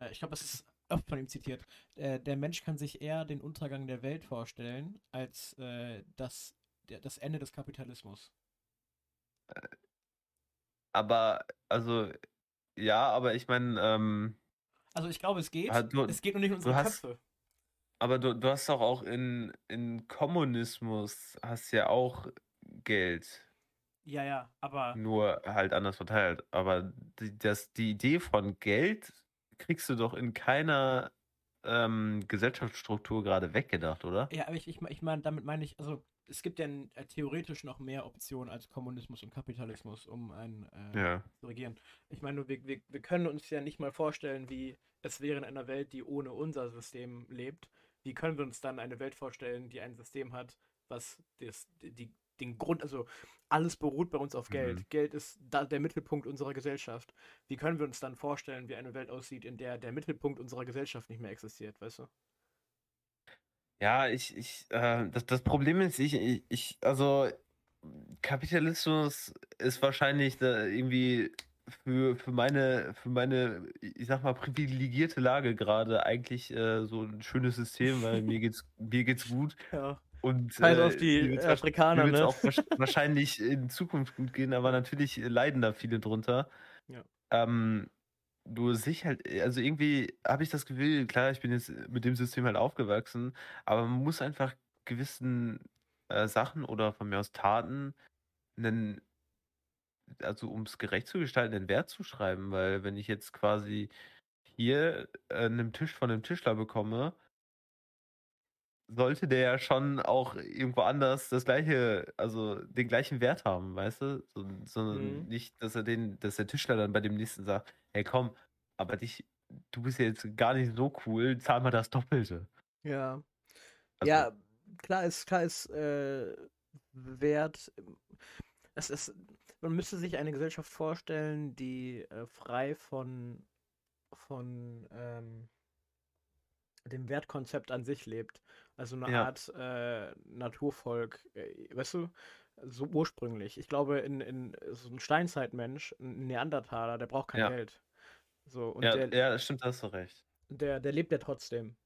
Äh, ich glaube, das ist. oft von ihm zitiert, äh, der Mensch kann sich eher den Untergang der Welt vorstellen, als äh, das, der, das Ende des Kapitalismus. Aber, also, ja, aber ich meine, ähm, Also ich glaube, es geht. Ah, du- es geht nur nicht um unsere hast- Köpfe. aber du, du hast doch auch in, in Kommunismus hast ja auch Geld. Ja, ja, aber. nur halt anders verteilt. Aber die, das, die Idee von Geld kriegst du doch in keiner ähm, Gesellschaftsstruktur gerade weggedacht, oder? Ja, aber ich, ich, ich meine, damit meine ich, also es gibt ja äh, theoretisch noch mehr Optionen als Kommunismus und Kapitalismus, um ein äh, Ja. zu regieren. Ich meine, nur, wir, wir, wir können uns ja nicht mal vorstellen, wie es wäre in einer Welt, die ohne unser System lebt. Wie können wir uns dann eine Welt vorstellen, die ein System hat, was das, die, den Grund, also alles beruht bei uns auf Geld. Mhm. Geld ist da der Mittelpunkt unserer Gesellschaft. Wie können wir uns dann vorstellen, wie eine Welt aussieht, in der der Mittelpunkt unserer Gesellschaft nicht mehr existiert, weißt du? Ja, ich, ich, äh, das, das Problem ist, ich, ich, ich, also Kapitalismus ist wahrscheinlich irgendwie für, für meine, für meine, ich sag mal, privilegierte Lage gerade eigentlich äh, so ein schönes System, weil mir geht's, mir geht's gut. Ja. Und Scheiß äh, auf die wahrsch- Afrikaner, ne? auch wahrsch- wahrscheinlich in Zukunft gut gehen, aber natürlich leiden da viele drunter. Ja. Ähm, du sich halt, also irgendwie habe ich das Gefühl, klar, ich bin jetzt mit dem System halt aufgewachsen, aber man muss einfach gewissen äh, Sachen oder von mir aus Taten einen, also um es gerecht zu gestalten, einen Wert zu schreiben, weil wenn ich jetzt quasi hier äh, einen Tisch von einem Tischler bekomme, sollte der ja schon auch irgendwo anders das gleiche, also den gleichen Wert haben, weißt du? So, sondern Mhm. nicht, dass er den, dass der Tischler dann bei dem nächsten sagt, hey komm, aber dich, du bist ja jetzt gar nicht so cool, zahl mal das Doppelte. Ja. Also, ja, klar ist, klar ist äh, Wert. Es ist, man müsste sich eine Gesellschaft vorstellen, die äh, frei von, von ähm, dem Wertkonzept an sich lebt. Also eine Ja. Art äh, Naturvolk, äh, weißt du, so ursprünglich. Ich glaube, in, in so ein Steinzeitmensch, ein Neandertaler, der braucht kein Ja. Geld. So, und ja, der, ja, das stimmt, hast du recht. der, der lebt ja trotzdem.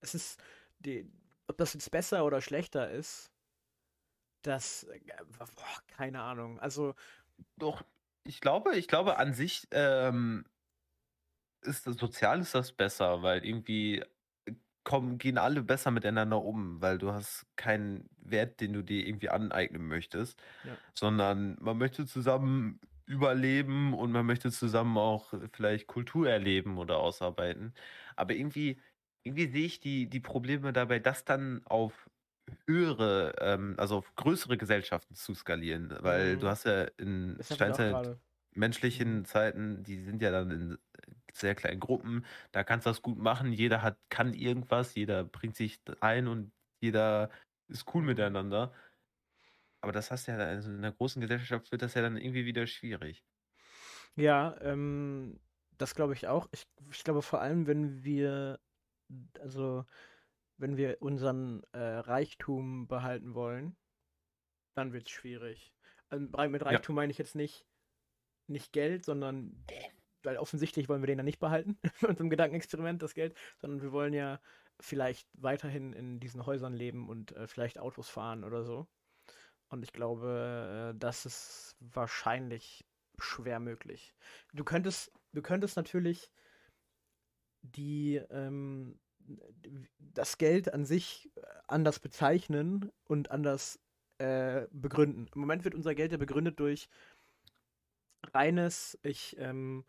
Es ist, die, ob das jetzt besser oder schlechter ist, das, äh, boah, keine Ahnung. Also, Doch, ich glaube, ich glaube an sich ähm, ist das sozial ist das besser, weil irgendwie kommen, gehen alle besser miteinander um, weil du hast keinen Wert, den du dir irgendwie aneignen möchtest, Ja. sondern man möchte zusammen überleben und man möchte zusammen auch vielleicht Kultur erleben oder ausarbeiten. Aber irgendwie, irgendwie sehe ich die, die Probleme dabei, das dann auf höhere, ähm, also auf größere Gesellschaften zu skalieren, weil Mhm. du hast ja in Steinzeit. Menschlichen. Zeiten, die sind ja dann in sehr kleinen Gruppen, da kannst du das gut machen, jeder hat, kann irgendwas, jeder bringt sich ein und jeder ist cool miteinander. Aber das hast du ja, also in einer großen Gesellschaft wird das ja dann irgendwie wieder schwierig. Ja, ähm, das glaube ich auch. Ich, ich glaube vor allem, wenn wir also wenn wir unseren äh, Reichtum behalten wollen, dann wird es schwierig. Also, mit Reichtum ja. meine ich jetzt nicht, nicht Geld, sondern weil offensichtlich wollen wir den dann nicht behalten unserem Gedankenexperiment, das Geld, sondern wir wollen ja vielleicht weiterhin in diesen Häusern leben und äh, vielleicht Autos fahren oder so. Und ich glaube, äh, das ist wahrscheinlich schwer möglich. Du könntest, du könntest natürlich die, ähm, das Geld an sich äh, anders bezeichnen und anders äh, begründen. Im Moment wird unser Geld ja begründet durch reines, ich, ähm,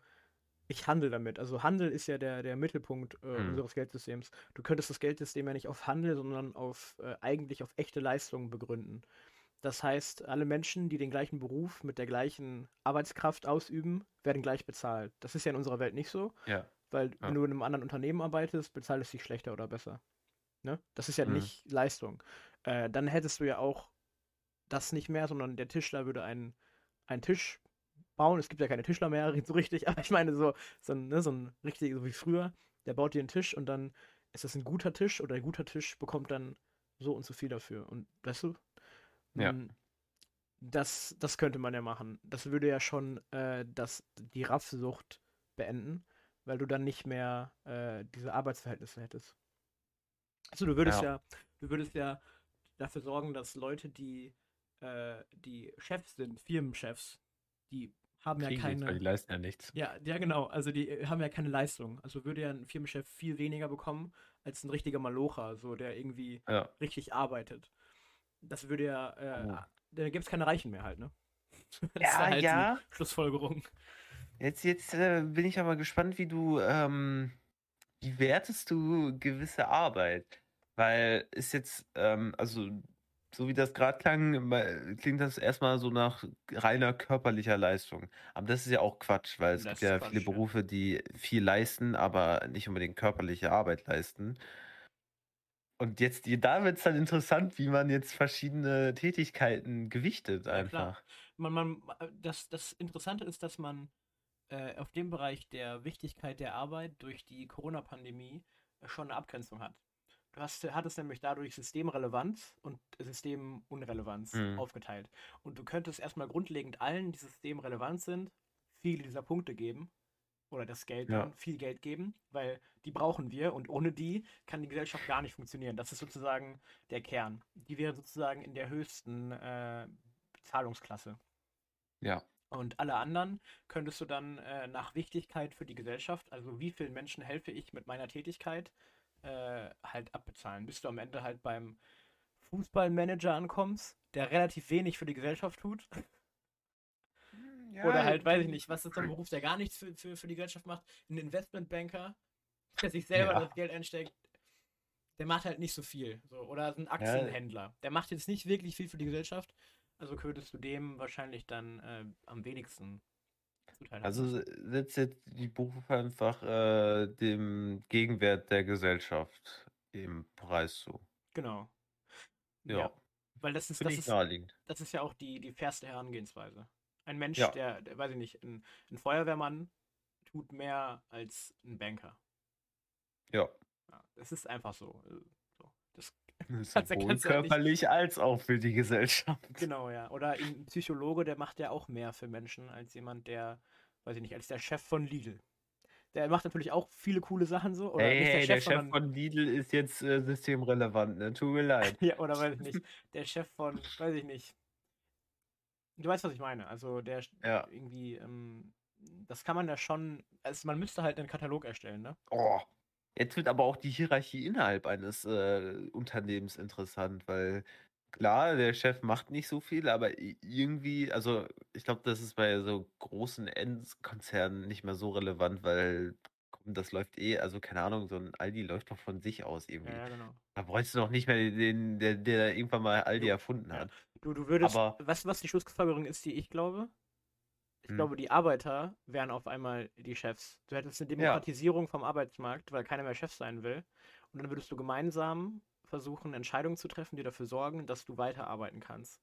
ich handle damit. Also Handel ist ja der, der Mittelpunkt äh, hm. unseres Geldsystems. Du könntest das Geldsystem ja nicht auf Handel, sondern auf äh, eigentlich auf echte Leistungen begründen. Das heißt, alle Menschen, die den gleichen Beruf mit der gleichen Arbeitskraft ausüben, werden gleich bezahlt. Das ist ja in unserer Welt nicht so. Ja. Weil ja. wenn du in einem anderen Unternehmen arbeitest, bezahlt es dich schlechter oder besser. Ne? Das ist ja mhm. nicht Leistung. Äh, dann hättest du ja auch das nicht mehr, sondern der Tischler würde einen, einen Tisch bauen. Es gibt ja keine Tischler mehr so richtig, aber ich meine so, so, ein, ne, so ein richtig, so wie früher, der baut dir einen Tisch und dann ist das ein guter Tisch oder ein guter Tisch bekommt dann so und so viel dafür. Und weißt du, ja. Das, das könnte man ja machen. Das würde ja schon äh, das, die Raffsucht beenden, weil du dann nicht mehr äh, diese Arbeitsverhältnisse hättest. Also du würdest ja. ja, du würdest ja dafür sorgen, dass Leute, die, äh, die Chefs sind, Firmenchefs, die haben Kriegen ja keine. Nichts, weil die leisten ja nichts. Ja, ja, genau. Also die äh, haben ja keine Leistung. Also würde ja ein Firmenchef viel weniger bekommen als ein richtiger Malocher, so der irgendwie ja. richtig arbeitet. Das würde ja, äh, oh. da gibt es keine Reichen mehr halt, ne? Das ja, halt ja. Schlussfolgerung. Jetzt, jetzt äh, bin ich aber gespannt, wie du, ähm, wie wertest du gewisse Arbeit? Weil ist jetzt, ähm, also so wie das gerade klang, klingt das erstmal so nach reiner körperlicher Leistung. Aber das ist ja auch Quatsch, weil es das gibt ja Quatsch, viele Berufe, die viel leisten, aber nicht unbedingt körperliche Arbeit leisten. Und jetzt, da wird es dann interessant, wie man jetzt verschiedene Tätigkeiten gewichtet einfach. Ja, man, man, das, das Interessante ist, dass man äh, auf dem Bereich der Wichtigkeit der Arbeit durch die Corona-Pandemie schon eine Abgrenzung hat. Du hast, hattest nämlich dadurch Systemrelevanz und Systemunrelevanz mhm. aufgeteilt. Und du könntest erstmal grundlegend allen, die systemrelevant sind, viele dieser Punkte geben. Oder das Geld ja. dann, viel Geld geben, weil die brauchen wir und ohne die kann die Gesellschaft gar nicht funktionieren. Das ist sozusagen der Kern. Die wäre sozusagen in der höchsten äh, Zahlungsklasse. Ja. Und alle anderen könntest du dann äh, nach Wichtigkeit für die Gesellschaft, also wie vielen Menschen helfe ich mit meiner Tätigkeit, äh, halt abbezahlen, bis du am Ende halt beim Fußballmanager ankommst, der relativ wenig für die Gesellschaft tut. Hm, ja, Oder halt, weiß ich nicht, was ist so ein Beruf, der gar nichts für, für, für die Gesellschaft macht? Ein Investmentbanker, der sich selber ja. das Geld einsteckt, der macht halt nicht so viel. So. Oder ein Aktienhändler, ja. der macht jetzt nicht wirklich viel für die Gesellschaft. Also könntest du dem wahrscheinlich dann äh, am wenigsten zuteilen. Also setzt jetzt die Berufe einfach äh, dem Gegenwert der Gesellschaft im Preis zu. Genau. Ja. ja. Weil das ist, das ist, das ist ja auch die, die fairste Herangehensweise. Ein Mensch, ja. der, der, weiß ich nicht, ein, ein, Feuerwehrmann tut mehr als ein Banker. Ja. ja das ist einfach so. Äh, so. Das Sowohl körperlich ja als auch für die Gesellschaft. Genau, ja. Oder ein Psychologe, der macht ja auch mehr für Menschen als jemand, der, weiß ich nicht, als der Chef von Lidl. Der macht natürlich auch viele coole Sachen so. Oder hey, der Chef, der Chef von Lidl ist jetzt äh, systemrelevant, ne? Tut mir leid. ja, oder weiß ich nicht. Der Chef von, weiß ich nicht. Du weißt, was ich meine. Also der ja. irgendwie, ähm, das kann man ja schon, also man müsste halt einen Katalog erstellen, ne? Oh, Jetzt wird aber auch die Hierarchie innerhalb eines äh, Unternehmens interessant, weil klar, der Chef macht nicht so viel, aber irgendwie, also ich glaube, das ist bei so großen Endkonzernen nicht mehr so relevant, weil das läuft eh, also keine Ahnung, so ein Aldi läuft doch von sich aus irgendwie. Ja, genau. Da bräuchst du doch nicht mehr den, der, der irgendwann mal Aldi du, erfunden ja. hat. Du, du würdest, aber, was, was die Schlussfolgerung ist, die ich glaube? Ich hm. glaube, die Arbeiter wären auf einmal die Chefs. Du hättest eine Demokratisierung ja. vom Arbeitsmarkt, weil keiner mehr Chef sein will. Und dann würdest du gemeinsam versuchen, Entscheidungen zu treffen, die dafür sorgen, dass du weiterarbeiten kannst.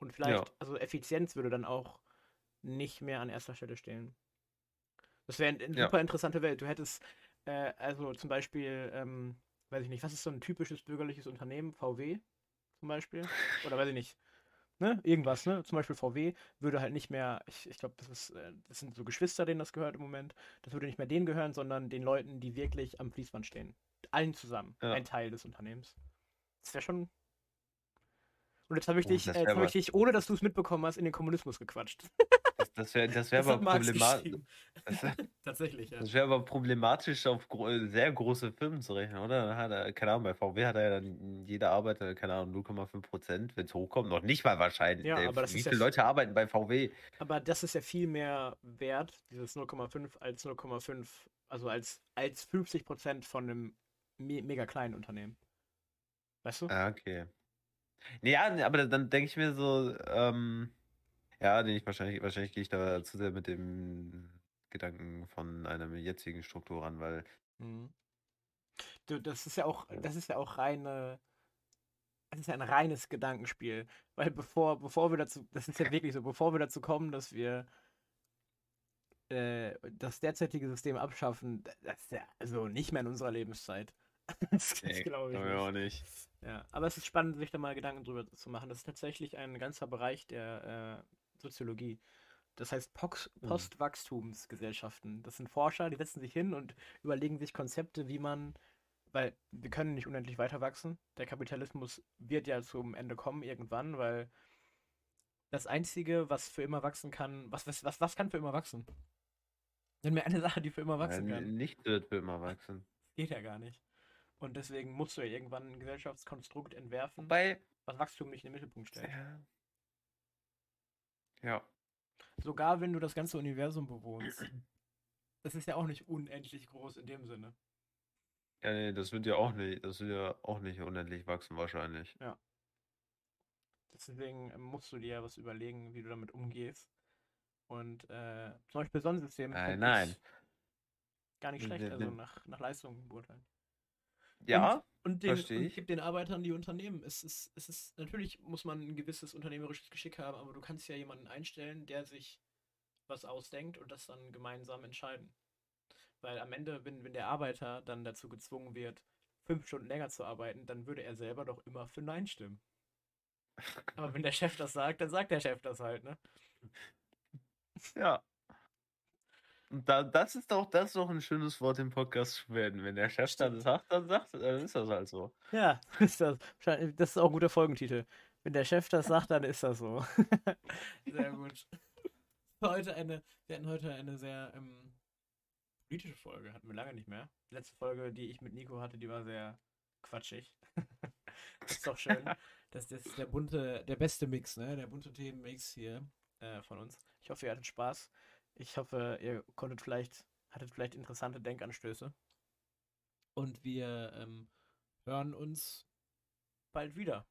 Und vielleicht, ja. also Effizienz würde dann auch nicht mehr an erster Stelle stehen. Das wäre eine ja. super interessante Welt. Du hättest äh, also zum Beispiel, ähm, weiß ich nicht, was ist so ein typisches bürgerliches Unternehmen? VW zum Beispiel? Oder weiß ich nicht. Ne? Irgendwas, ne? Zum Beispiel VW würde halt nicht mehr, ich, ich glaube, das ist, äh, das sind so Geschwister, denen das gehört im Moment. Das würde nicht mehr denen gehören, sondern den Leuten, die wirklich am Fließband stehen. Allen zusammen. Ja. Ein Teil des Unternehmens. Das wäre schon. Und jetzt habe ich Oh, dich, äh, aber- ich dich, ohne dass du es mitbekommen hast, in den Kommunismus gequatscht. Das, das wäre das wär Das aber problematisch. Tatsächlich, ja. das wäre aber problematisch, auf gro sehr große Firmen zu rechnen, oder? Hat er, keine Ahnung, bei VW hat er ja dann jeder Arbeiter, keine Ahnung, 0,5 Prozent, wenn es hochkommt, noch nicht mal wahrscheinlich. Ja, Ey, aber das Wie ist ja viele Leute arbeiten bei VW? Aber das ist ja viel mehr wert, dieses 0,5 als 0,5, also als, als 50 Prozent von einem me mega kleinen Unternehmen. Weißt du? Ah, okay. Nee, ja, aber dann denke ich mir so, ähm, ja, nee, ich wahrscheinlich, wahrscheinlich gehe ich da zu sehr mit dem Gedanken von einer jetzigen Struktur ran, weil Mhm. Du, das ist ja auch, das ist ja auch reine, das ist ja ein reines Gedankenspiel. Weil bevor, bevor wir dazu, das ist ja wirklich so, bevor wir dazu kommen, dass wir äh, das derzeitige System abschaffen, das ist ja also nicht mehr in unserer Lebenszeit. Das, nee, glaube ich glaub ich auch nicht. Ja, aber es ist spannend, sich da mal Gedanken drüber zu machen. Das ist tatsächlich ein ganzer Bereich der äh, Soziologie. Das heißt Pox Mhm. Postwachstumsgesellschaften. Das sind Forscher, die setzen sich hin und überlegen sich Konzepte, wie man, weil wir können nicht unendlich weiter wachsen. Der Kapitalismus wird ja zum Ende kommen irgendwann, weil das Einzige, was für immer wachsen kann, was, was, was, was kann für immer wachsen? Nenn mir eine Sache, die für immer wachsen Ja, kann. nicht wird für immer wachsen. Geht ja gar nicht. Und deswegen musst du ja irgendwann ein Gesellschaftskonstrukt entwerfen, Wobei, was Wachstum nicht in den Mittelpunkt stellt. ja. Ja. Sogar wenn du das ganze Universum bewohnst. Das ist ja auch nicht unendlich groß in dem Sinne. Ja, nee, das wird ja auch nicht, das wird ja auch nicht unendlich wachsen wahrscheinlich. Deswegen ähm, musst du dir ja was überlegen, wie du damit umgehst. Und äh, zum Beispiel Sonnensystem. Nein, find nein. ich Gar nicht schlecht, also nach, nach Leistung beurteilen. Ja, Und, den, versteh und ich. gibt den Arbeitern die Unternehmen. Es ist, es ist, natürlich muss man ein gewisses unternehmerisches Geschick haben, aber du kannst ja jemanden einstellen, der sich was ausdenkt und das dann gemeinsam entscheiden. Weil am Ende, wenn, wenn der Arbeiter dann dazu gezwungen wird, fünf Stunden länger zu arbeiten, dann würde er selber doch immer für Nein stimmen. Aber wenn der Chef das sagt, dann sagt der Chef das halt, ne? ja. Und da, das ist doch, das ist doch ein schönes Wort im Podcast zu werden. Wenn der Chef dann sagt, dann sagt, dann ist das halt so. Ja, ist das. Wahrscheinlich- Das ist auch ein guter Folgentitel. Wenn der Chef das sagt, dann ist das so. Sehr gut. Heute eine, wir hatten heute eine sehr ähm, politische Folge, hatten wir lange nicht mehr. Die letzte Folge, die ich mit Nico hatte, die war sehr quatschig. ist doch schön. Das, das ist der bunte, der beste Mix, ne? Der bunte Themenmix hier äh, von uns. Ich hoffe, ihr hattet Spaß. Ich hoffe, ihr konntet vielleicht, hattet vielleicht interessante Denkanstöße. Und wir ähm, hören uns bald wieder.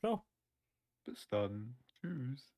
Ciao. Bis dann. Tschüss.